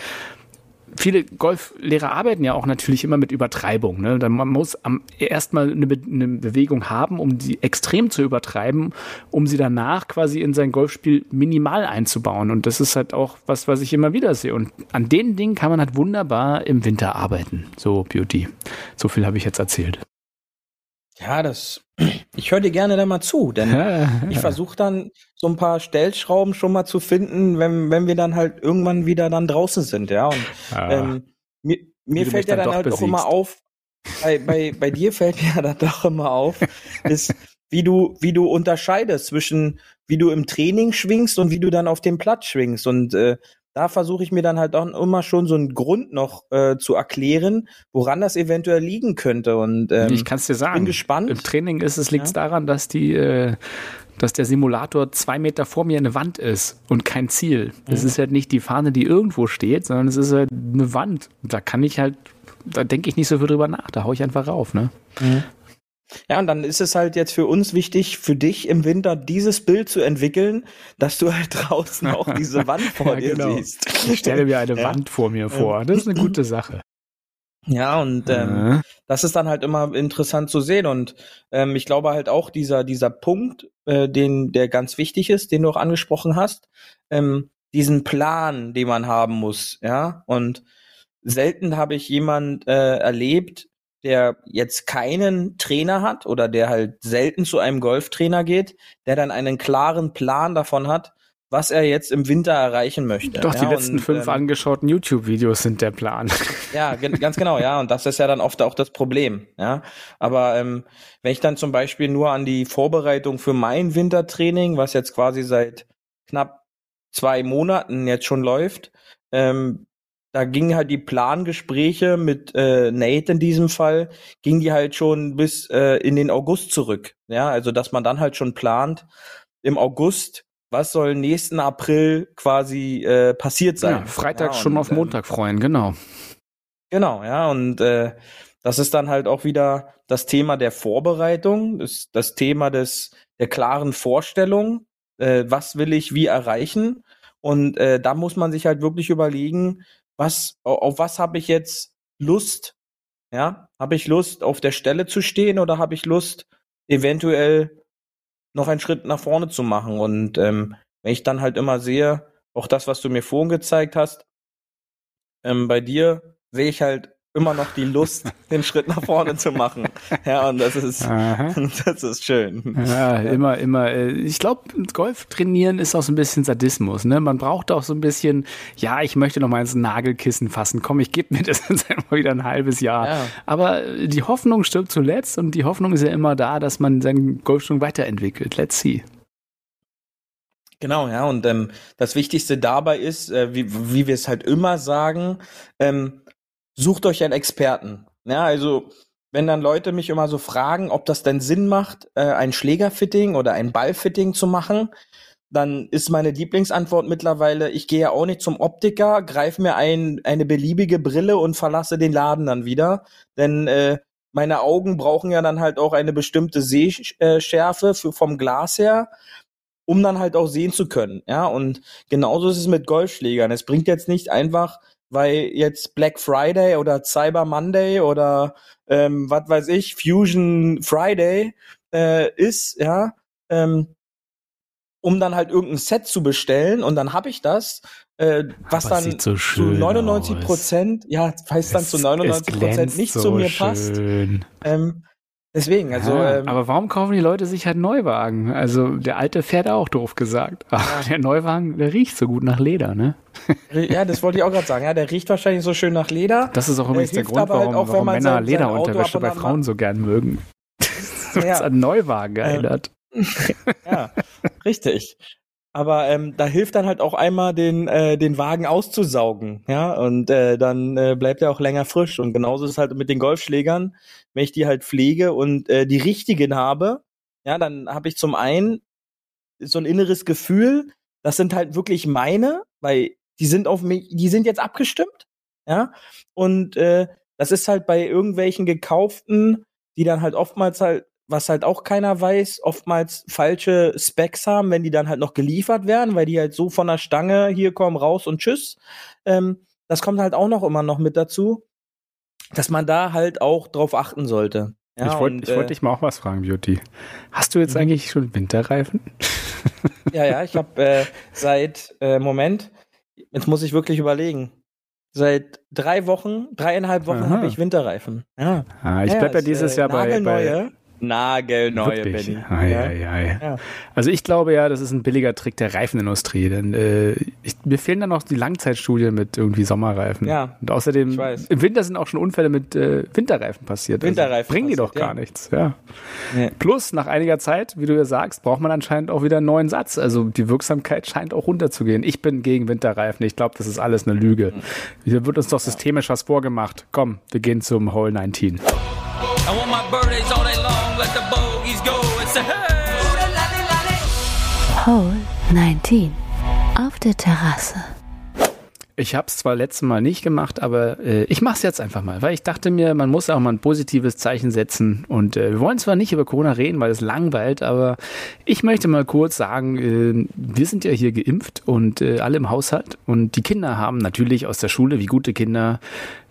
Speaker 2: viele Golflehrer arbeiten ja auch natürlich immer mit Übertreibung. Ne? Man muss erstmal eine, Be eine Bewegung haben, um die extrem zu übertreiben, um sie danach quasi in sein Golfspiel minimal einzubauen. Und das ist halt auch was, was ich immer wieder sehe. Und an den Dingen kann man halt wunderbar im Winter arbeiten. So Beauty. So viel habe ich jetzt erzählt.
Speaker 3: Ja, das. Ich höre dir gerne da mal zu, denn ich versuche dann so ein paar Stellschrauben schon mal zu finden, wenn, wenn wir dann halt irgendwann wieder dann draußen sind, ja. Und
Speaker 2: Ah.
Speaker 3: ähm, mir, mir fällt ja
Speaker 2: dann
Speaker 3: dann halt auch immer
Speaker 2: besiegst.
Speaker 3: auf, bei, bei, bei dir fällt mir ja dann doch immer auf, ist, wie du, wie du unterscheidest zwischen, wie du im Training schwingst und wie du dann auf dem Platz schwingst. Und äh, da versuche ich mir dann halt auch immer schon so einen Grund noch äh, zu erklären, woran das eventuell liegen könnte. Und ähm,
Speaker 2: ich kann es dir sagen.
Speaker 3: bin gespannt.
Speaker 2: Im Training ist es liegt
Speaker 3: Ja.
Speaker 2: daran, dass die, äh, dass der Simulator zwei Meter vor mir eine Wand ist und kein Ziel. Es ist halt nicht die Fahne, die irgendwo steht, sondern es ist halt eine Wand. Da kann ich halt, da denke ich nicht so viel drüber nach. Da hau ich einfach rauf, ne?
Speaker 3: Ja, und dann ist es halt jetzt für uns wichtig, für dich im Winter dieses Bild zu entwickeln, dass du halt draußen auch diese Wand vor
Speaker 2: Ja,
Speaker 3: dir
Speaker 2: genau.
Speaker 3: siehst.
Speaker 2: Ich stelle mir eine
Speaker 3: Ja.
Speaker 2: Wand vor mir vor. Das ist eine gute Sache.
Speaker 3: Ja, und ähm,
Speaker 2: Äh,
Speaker 3: das ist dann halt immer interessant zu sehen. Und ähm, ich glaube halt auch dieser, dieser Punkt, äh, den, der ganz wichtig ist, den du auch angesprochen hast, ähm, diesen Plan, den man haben muss, ja. Und selten habe ich jemand äh, erlebt, der jetzt keinen Trainer hat oder der halt selten zu einem Golftrainer geht, der dann einen klaren Plan davon hat, was er jetzt im Winter erreichen möchte.
Speaker 2: Doch, die
Speaker 3: ja,
Speaker 2: letzten
Speaker 3: und,
Speaker 2: fünf
Speaker 3: ähm,
Speaker 2: angeschauten YouTube-Videos sind der Plan.
Speaker 3: ja, ganz genau, ja. Und das ist ja dann oft auch das Problem, ja. Aber ähm, wenn ich dann zum Beispiel nur an die Vorbereitung für mein Wintertraining, was jetzt quasi seit knapp zwei Monaten jetzt schon läuft, ähm, da gingen halt die Plangespräche mit äh, Nate in diesem Fall, gingen die halt schon bis äh, in den August zurück. Ja, also dass man dann halt schon plant, im August, was soll nächsten April quasi äh, passiert sein.
Speaker 2: Ja, Freitag
Speaker 3: ja,
Speaker 2: schon auf Montag freuen, genau.
Speaker 3: Genau, ja, und äh, das ist dann halt auch wieder das Thema der Vorbereitung, das, das Thema des der klaren Vorstellung, äh, was will ich wie erreichen und äh, da muss man sich halt wirklich überlegen, was au- auf was habe ich jetzt Lust, ja, habe ich Lust auf der Stelle zu stehen oder habe ich Lust eventuell noch einen Schritt nach vorne zu machen? Und ähm, wenn ich dann halt immer sehe, auch das, was du mir vorhin gezeigt hast, ähm, bei dir sehe ich halt immer noch die Lust, den Schritt nach vorne zu machen. Ja, und das ist,
Speaker 2: Aha.
Speaker 3: das ist schön.
Speaker 2: Ja, immer, immer. äh, Ich glaube, Golf trainieren ist auch so ein bisschen Sadismus. Ne? Man braucht auch so ein bisschen, ja, ich möchte noch mal ins Nagelkissen fassen. Komm, ich gebe mir das jetzt einmal wieder ein halbes Jahr.
Speaker 3: Ja.
Speaker 2: Aber die Hoffnung stirbt zuletzt und die Hoffnung ist ja immer da, dass man seinen Golfschwung weiterentwickelt. Let's see.
Speaker 3: Genau, ja, und ähm, das Wichtigste dabei ist, äh, wie, wie wir es halt immer sagen, ähm, sucht euch einen Experten. Ja, also wenn dann Leute mich immer so fragen, ob das denn Sinn macht, äh, ein Schlägerfitting oder ein Ballfitting zu machen, dann ist meine Lieblingsantwort mittlerweile, ich gehe ja auch nicht zum Optiker, greife mir ein, eine beliebige Brille und verlasse den Laden dann wieder. Denn äh, meine Augen brauchen ja dann halt auch eine bestimmte Sehschärfe für, vom Glas her, um dann halt auch sehen zu können. Ja, und genauso ist es mit Golfschlägern. Es bringt jetzt nicht einfach, weil jetzt Black Friday oder Cyber Monday oder ähm, was weiß ich, Fusion Friday äh, ist, ja, ähm, um dann halt irgendein Set zu bestellen und dann habe ich das, äh, was
Speaker 2: Aber
Speaker 3: dann
Speaker 2: so
Speaker 3: zu
Speaker 2: schön
Speaker 3: 99
Speaker 2: aus.
Speaker 3: Prozent, ja, was dann zu 99 Prozent nicht
Speaker 2: so
Speaker 3: zu mir passt.
Speaker 2: schön.
Speaker 3: Ähm, deswegen, also
Speaker 2: ja,
Speaker 3: ähm,
Speaker 2: aber warum kaufen die Leute sich halt Neuwagen? Also der alte fährt auch doof gesagt. Aber der Neuwagen, der riecht so gut nach Leder, ne?
Speaker 3: ja, das wollte ich auch gerade sagen. Ja, der riecht wahrscheinlich so schön nach Leder.
Speaker 2: Das ist auch übrigens der
Speaker 3: hilft
Speaker 2: Grund,
Speaker 3: halt
Speaker 2: warum,
Speaker 3: auch, wenn
Speaker 2: warum Männer
Speaker 3: sein-
Speaker 2: Lederunterwäsche bei Frauen so gern mögen. Weil es
Speaker 3: Ja.
Speaker 2: an Neuwagen erinnert.
Speaker 3: Ja, richtig. Aber ähm, da hilft dann halt auch einmal den äh, den Wagen auszusaugen, ja, und äh, dann äh, bleibt er auch länger frisch. Und genauso ist es halt mit den Golfschlägern, wenn ich die halt pflege und äh, die richtigen habe, ja, dann habe ich zum einen so ein inneres Gefühl, das sind halt wirklich meine, weil die sind auf mich, die sind jetzt abgestimmt, ja, und äh, das ist halt bei irgendwelchen gekauften, die dann halt oftmals halt was halt auch keiner weiß, oftmals falsche Specs haben, wenn die dann halt noch geliefert werden, weil die halt so von der Stange hier kommen, raus und tschüss. Ähm, das kommt halt auch noch immer noch mit dazu, dass man da halt auch drauf achten sollte. Ja,
Speaker 2: ich wollte wollt
Speaker 3: äh,
Speaker 2: dich mal auch was fragen, Beauty. Hast du jetzt
Speaker 3: Mhm.
Speaker 2: eigentlich schon Winterreifen?
Speaker 3: Ja, ja, ich habe äh, seit, äh, Moment, jetzt muss ich wirklich überlegen. Seit drei Wochen, dreieinhalb Wochen habe ich Winterreifen. Ja.
Speaker 2: Ah, ich bleib ja dieses
Speaker 3: äh,
Speaker 2: Jahr bei, bei
Speaker 3: nagelneue,
Speaker 2: Wirklich?
Speaker 3: Benny.
Speaker 2: Ei,
Speaker 3: ja.
Speaker 2: ei, ei.
Speaker 3: Ja.
Speaker 2: Also ich glaube ja, das ist ein billiger Trick der Reifenindustrie, denn äh, ich, mir fehlen dann noch die Langzeitstudien mit irgendwie Sommerreifen.
Speaker 3: Ja,
Speaker 2: Und außerdem
Speaker 3: ich weiß.
Speaker 2: im Winter sind auch schon Unfälle mit äh, Winterreifen passiert.
Speaker 3: Winterreifen
Speaker 2: also bringen die doch gar
Speaker 3: ja.
Speaker 2: nichts. Ja.
Speaker 3: Nee.
Speaker 2: Plus nach einiger Zeit, wie du ja sagst, braucht man anscheinend auch wieder einen neuen Satz. Also die Wirksamkeit scheint auch runterzugehen. Ich bin gegen Winterreifen. Ich glaube, das ist alles eine Lüge.
Speaker 3: Mhm.
Speaker 2: Hier wird uns doch systemisch was vorgemacht. Komm, wir gehen zum Hole 19.
Speaker 4: I want my birthdays all day long, let the bogeys go and say, hey!
Speaker 1: Hole 19. Auf der Terrasse.
Speaker 2: Ich habe es zwar letztes Mal nicht gemacht, aber äh, ich mache es jetzt einfach mal, weil ich dachte mir, man muss auch mal ein positives Zeichen setzen. Und äh, wir wollen zwar nicht über Corona reden, weil es langweilt, aber ich möchte mal kurz sagen, äh, wir sind ja hier geimpft und äh, alle im Haushalt. Und die Kinder haben natürlich aus der Schule, wie gute Kinder,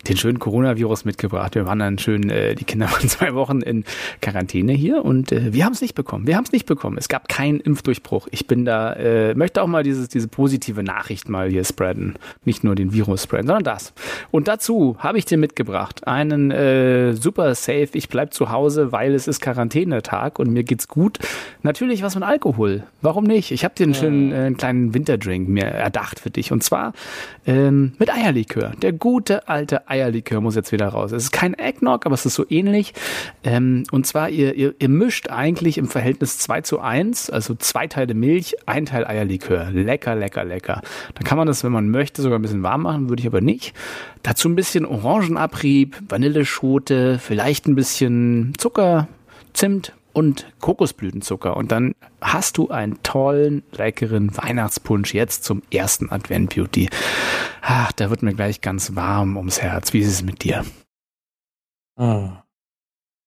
Speaker 2: den schönen Coronavirus mitgebracht. Wir waren dann schön, äh, die Kinder waren zwei Wochen in Quarantäne hier und äh, wir haben es nicht bekommen. Wir haben es nicht bekommen. Es gab keinen Impfdurchbruch. Ich bin da, äh, möchte auch mal dieses, diese positive Nachricht mal hier spreaden. Nicht nur den Virus spreaden, sondern das. Und dazu habe ich dir mitgebracht einen äh, super safe, ich bleib zu Hause, weil es ist Quarantänetag und mir geht's gut. Natürlich was mit Alkohol. Warum nicht? Ich habe dir einen schönen äh, einen kleinen Winterdrink mir erdacht für dich. Und zwar ähm, mit Eierlikör. Der gute alte Eierlikör muss jetzt wieder raus. Es ist kein Eggnog, aber es ist so ähnlich. Ähm, und zwar, ihr, ihr, ihr mischt eigentlich im Verhältnis 2 zu 1, also zwei Teile Milch, ein Teil Eierlikör. Lecker, lecker, lecker. Da kann man das, wenn man möchte, sogar ein bisschen warm machen, würde ich aber nicht. Dazu ein bisschen Orangenabrieb, Vanilleschote, vielleicht ein bisschen Zucker, Zimt und Kokosblütenzucker. Und dann hast du einen tollen, leckeren Weihnachtspunsch jetzt zum ersten Advent Beauty. Ach, da wird mir gleich ganz warm ums Herz. Wie ist es mit dir?
Speaker 3: Ah.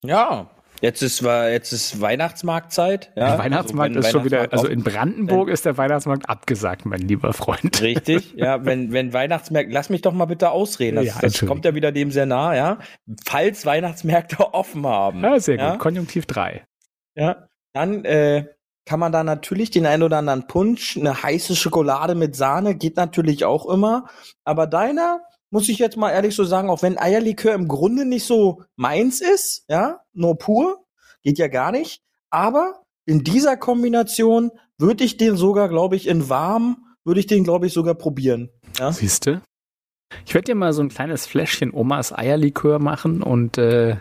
Speaker 3: Ja, jetzt ist jetzt ist Weihnachtsmarktzeit. Ja,
Speaker 2: der Weihnachtsmarkt
Speaker 3: Also,
Speaker 2: ist schon wieder, also in Brandenburg ist der Weihnachtsmarkt abgesagt, mein lieber Freund.
Speaker 3: Richtig, ja, wenn, wenn Weihnachtsmärkte, lass mich doch mal bitte ausreden, das,
Speaker 2: Ja,
Speaker 3: das kommt ja wieder dem sehr nah, ja. Falls Weihnachtsmärkte offen haben.
Speaker 2: Ja, sehr gut.
Speaker 3: Ja?
Speaker 2: Konjunktiv 3.
Speaker 3: Ja, dann äh, kann man da natürlich den ein oder anderen Punsch, eine heiße Schokolade mit Sahne geht natürlich auch immer. Aber deiner, muss ich jetzt mal ehrlich so sagen, auch wenn Eierlikör im Grunde nicht so meins ist, ja, nur pur, geht ja gar nicht. Aber in dieser Kombination würde ich den sogar, glaube ich, in warm, würde ich den, glaube ich, sogar probieren. Ja?
Speaker 2: Siehste? Ich werde dir mal so ein kleines Fläschchen Omas Eierlikör machen und äh,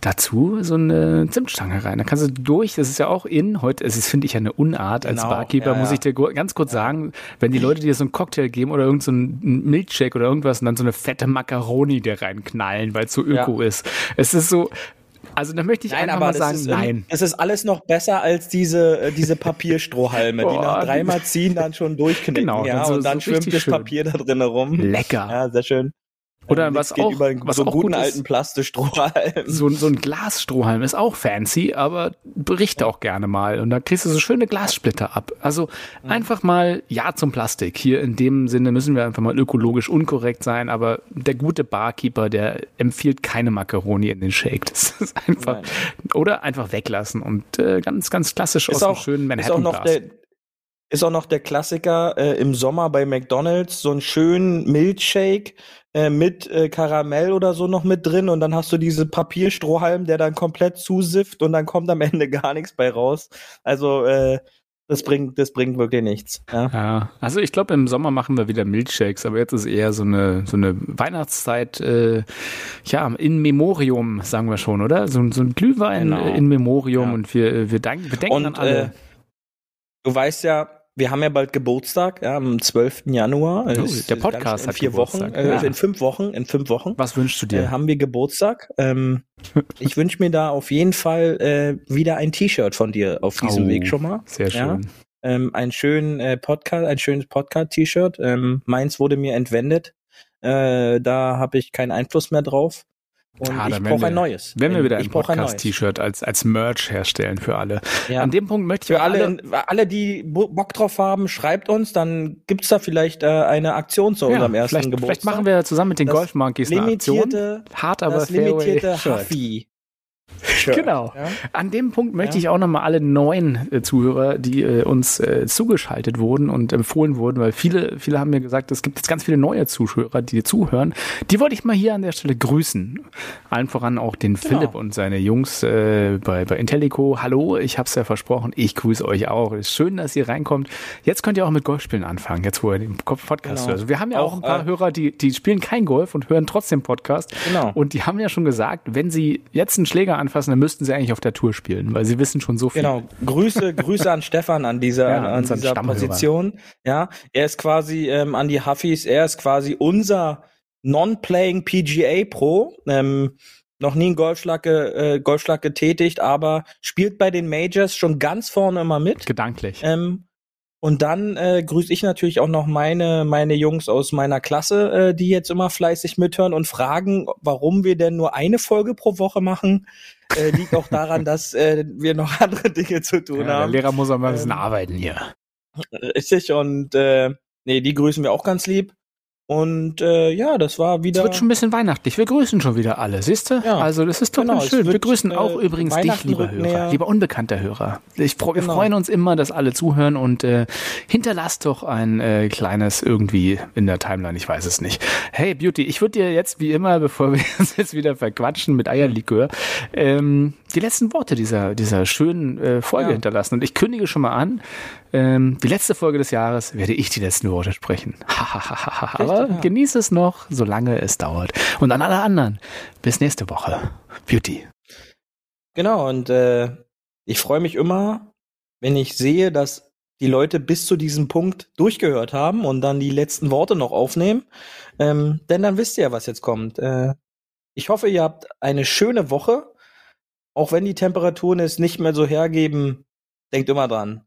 Speaker 2: dazu so eine Zimtstange rein. Da kannst du durch, das ist ja auch in, heute, es ist, finde ich, ja eine Unart als
Speaker 3: Genau,
Speaker 2: Barkeeper,
Speaker 3: ja,
Speaker 2: muss
Speaker 3: ja.
Speaker 2: ich dir ganz kurz sagen, wenn die Leute dir so einen Cocktail geben oder irgend so einen Milkshake oder irgendwas und dann so eine fette Macaroni dir reinknallen, weil es so öko ist. Es ist so, also da möchte ich einfach mal sagen,
Speaker 3: ist,
Speaker 2: nein.
Speaker 3: Es ist alles noch besser als diese, äh, diese Papierstrohhalme, die nach dreimal ziehen dann schon durchknicken.
Speaker 2: Genau,
Speaker 3: ja,
Speaker 2: dann so-
Speaker 3: und dann
Speaker 2: so
Speaker 3: schwimmt das
Speaker 2: schön.
Speaker 3: Papier da drin herum.
Speaker 2: Lecker.
Speaker 3: Ja, sehr schön.
Speaker 2: Oder
Speaker 3: Ähm,
Speaker 2: was auch-
Speaker 3: über
Speaker 2: was
Speaker 3: so einen guten alten Plastistrohhalm.
Speaker 2: So, so ein Glasstrohhalm ist auch fancy, aber bricht auch gerne mal. Und da kriegst du so schöne Glassplitter ab. Also
Speaker 3: Mhm.
Speaker 2: einfach mal Ja zum Plastik. Hier in dem Sinne müssen wir einfach mal ökologisch unkorrekt sein, aber der gute Barkeeper, der empfiehlt keine Macaroni in den Shake. Das ist einfach. Oder einfach weglassen und äh, ganz, ganz klassisch aus
Speaker 3: ist
Speaker 2: einem
Speaker 3: auch,
Speaker 2: schönen
Speaker 3: ist auch noch der ist auch noch der Klassiker äh, im Sommer bei McDonald's so einen schönen Milkshake äh, mit äh, Karamell oder so noch mit drin und dann hast du diese Papierstrohhalm, der dann komplett zusifft und dann kommt am Ende gar nichts bei raus. Also äh, das bringt das bringt wirklich nichts. Ja.
Speaker 2: Ja, also ich glaube, im Sommer machen wir wieder Milkshakes, aber jetzt ist eher so eine, so eine Weihnachtszeit, äh, ja, in Memorium, sagen wir schon, oder? So, so ein Glühwein
Speaker 3: Genau.
Speaker 2: äh, in Memorium
Speaker 3: Ja.
Speaker 2: und wir, wir, denken, wir denken an alle.
Speaker 3: äh, du weißt ja, wir haben ja bald Geburtstag, ja, am 12. Januar.
Speaker 2: Oh, der Podcast
Speaker 3: in
Speaker 2: hat
Speaker 3: vier
Speaker 2: Geburtstag,
Speaker 3: Wochen, äh,
Speaker 2: ja.
Speaker 3: in fünf Wochen, in fünf Wochen.
Speaker 2: Was wünschst du
Speaker 3: äh,
Speaker 2: dir?
Speaker 3: haben wir Geburtstag. Ähm, ich wünsche mir da auf jeden Fall äh, wieder ein T-Shirt von dir auf diesem
Speaker 2: Oh,
Speaker 3: Weg schon mal.
Speaker 2: Sehr
Speaker 3: Ja.
Speaker 2: schön.
Speaker 3: Ähm, ein schönen äh, Podcast, ein schönes Podcast-T-Shirt. Ähm, meins wurde mir entwendet. Äh, da habe ich keinen Einfluss mehr drauf. Und
Speaker 2: Ah,
Speaker 3: ich brauche ein neues.
Speaker 2: Wenn wir wieder
Speaker 3: ich
Speaker 2: ein. Podcast-T-Shirt als, als Merch herstellen für alle.
Speaker 3: Ja.
Speaker 2: An dem Punkt möchte ich
Speaker 3: Für alle, alle, die Bo- Bock drauf haben, schreibt uns, dann gibt's da vielleicht äh, eine Aktion zu
Speaker 2: ja,
Speaker 3: unserem ersten
Speaker 2: vielleicht,
Speaker 3: Geburtstag.
Speaker 2: vielleicht machen wir zusammen mit den
Speaker 3: Das
Speaker 2: Golf Monkeys eine Aktion.
Speaker 3: limitierte,
Speaker 2: Hart aber
Speaker 3: das
Speaker 2: Fairway
Speaker 3: limitierte
Speaker 2: Shirt.
Speaker 3: Huffy.
Speaker 2: Genau.
Speaker 3: Ja?
Speaker 2: An dem Punkt möchte
Speaker 3: Ja.
Speaker 2: ich auch nochmal alle neuen äh, Zuhörer, die äh, uns äh, zugeschaltet wurden und empfohlen wurden, weil viele, viele haben mir gesagt, es gibt jetzt ganz viele neue Zuhörer, die zuhören. Die wollte ich mal hier an der Stelle grüßen. Allen voran auch den Philipp und seine Jungs äh, bei, bei Intellico. Hallo, ich hab's ja versprochen, ich grüße euch auch. Ist schön, dass ihr reinkommt. Jetzt könnt ihr auch mit Golfspielen anfangen, jetzt wo ihr den Podcast
Speaker 3: Genau.
Speaker 2: hört. Also wir haben ja auch,
Speaker 3: Auch,
Speaker 2: ein paar
Speaker 3: äh,
Speaker 2: Hörer, die, die spielen kein Golf und hören trotzdem Podcast.
Speaker 3: Genau.
Speaker 2: Und die haben ja schon gesagt, wenn sie jetzt einen Schläger anfassen, dann müssten sie eigentlich auf der Tour spielen, weil sie wissen schon so viel.
Speaker 3: Genau. Grüße, Grüße an Stefan an dieser,
Speaker 2: Ja,
Speaker 3: an dieser. Position. Ja, er ist quasi ähm, an die Huffis, er ist quasi unser Non-Playing PGA Pro. Ähm, noch nie einen Golfschlag, ge- äh, Golfschlag getätigt, aber spielt bei den Majors schon ganz vorne immer mit.
Speaker 2: Gedanklich.
Speaker 3: Ähm, und dann äh, grüße ich natürlich auch noch meine, meine Jungs aus meiner Klasse, äh, die jetzt immer fleißig mithören und fragen, warum wir denn nur eine Folge pro Woche machen. Äh, liegt auch daran, dass äh, wir noch andere Dinge zu tun
Speaker 2: ja, der
Speaker 3: haben.
Speaker 2: Lehrer muss auch mal ein bisschen
Speaker 3: Ähm,
Speaker 2: arbeiten hier.
Speaker 3: Richtig, und äh, nee, die grüßen wir auch ganz lieb. Und äh, ja, das war
Speaker 2: Es
Speaker 3: wieder.
Speaker 2: wird schon ein bisschen weihnachtlich. Wir grüßen schon wieder alle, siehst du?
Speaker 3: Ja.
Speaker 2: Also das ist total
Speaker 3: Genau, es
Speaker 2: schön. Wir
Speaker 3: wird,
Speaker 2: grüßen
Speaker 3: äh,
Speaker 2: auch übrigens dich, lieber Hörer,
Speaker 3: näher.
Speaker 2: lieber unbekannter Hörer. Ich, Wir
Speaker 3: Genau.
Speaker 2: freuen uns immer, dass alle zuhören und äh, hinterlasst doch ein äh, kleines irgendwie in der Timeline, ich weiß es nicht. Hey Beauty, ich würde dir jetzt wie immer, bevor wir uns jetzt wieder verquatschen mit Eierlikör, ähm, die letzten Worte dieser, dieser schönen äh, Folge
Speaker 3: Ja.
Speaker 2: hinterlassen. Und ich kündige schon mal an, ähm, die letzte Folge des Jahres werde ich die letzten Worte sprechen. Aber
Speaker 3: ja.
Speaker 2: genieß es noch, solange es dauert. Und an alle anderen, bis nächste Woche. Beauty.
Speaker 3: Genau, und äh, ich freue mich immer, wenn ich sehe, dass die Leute bis zu diesem Punkt durchgehört haben und dann die letzten Worte noch aufnehmen. Ähm, denn dann wisst ihr ja, was jetzt kommt. Äh, ich hoffe, ihr habt eine schöne Woche. Auch wenn die Temperaturen es nicht mehr so hergeben, denkt immer dran.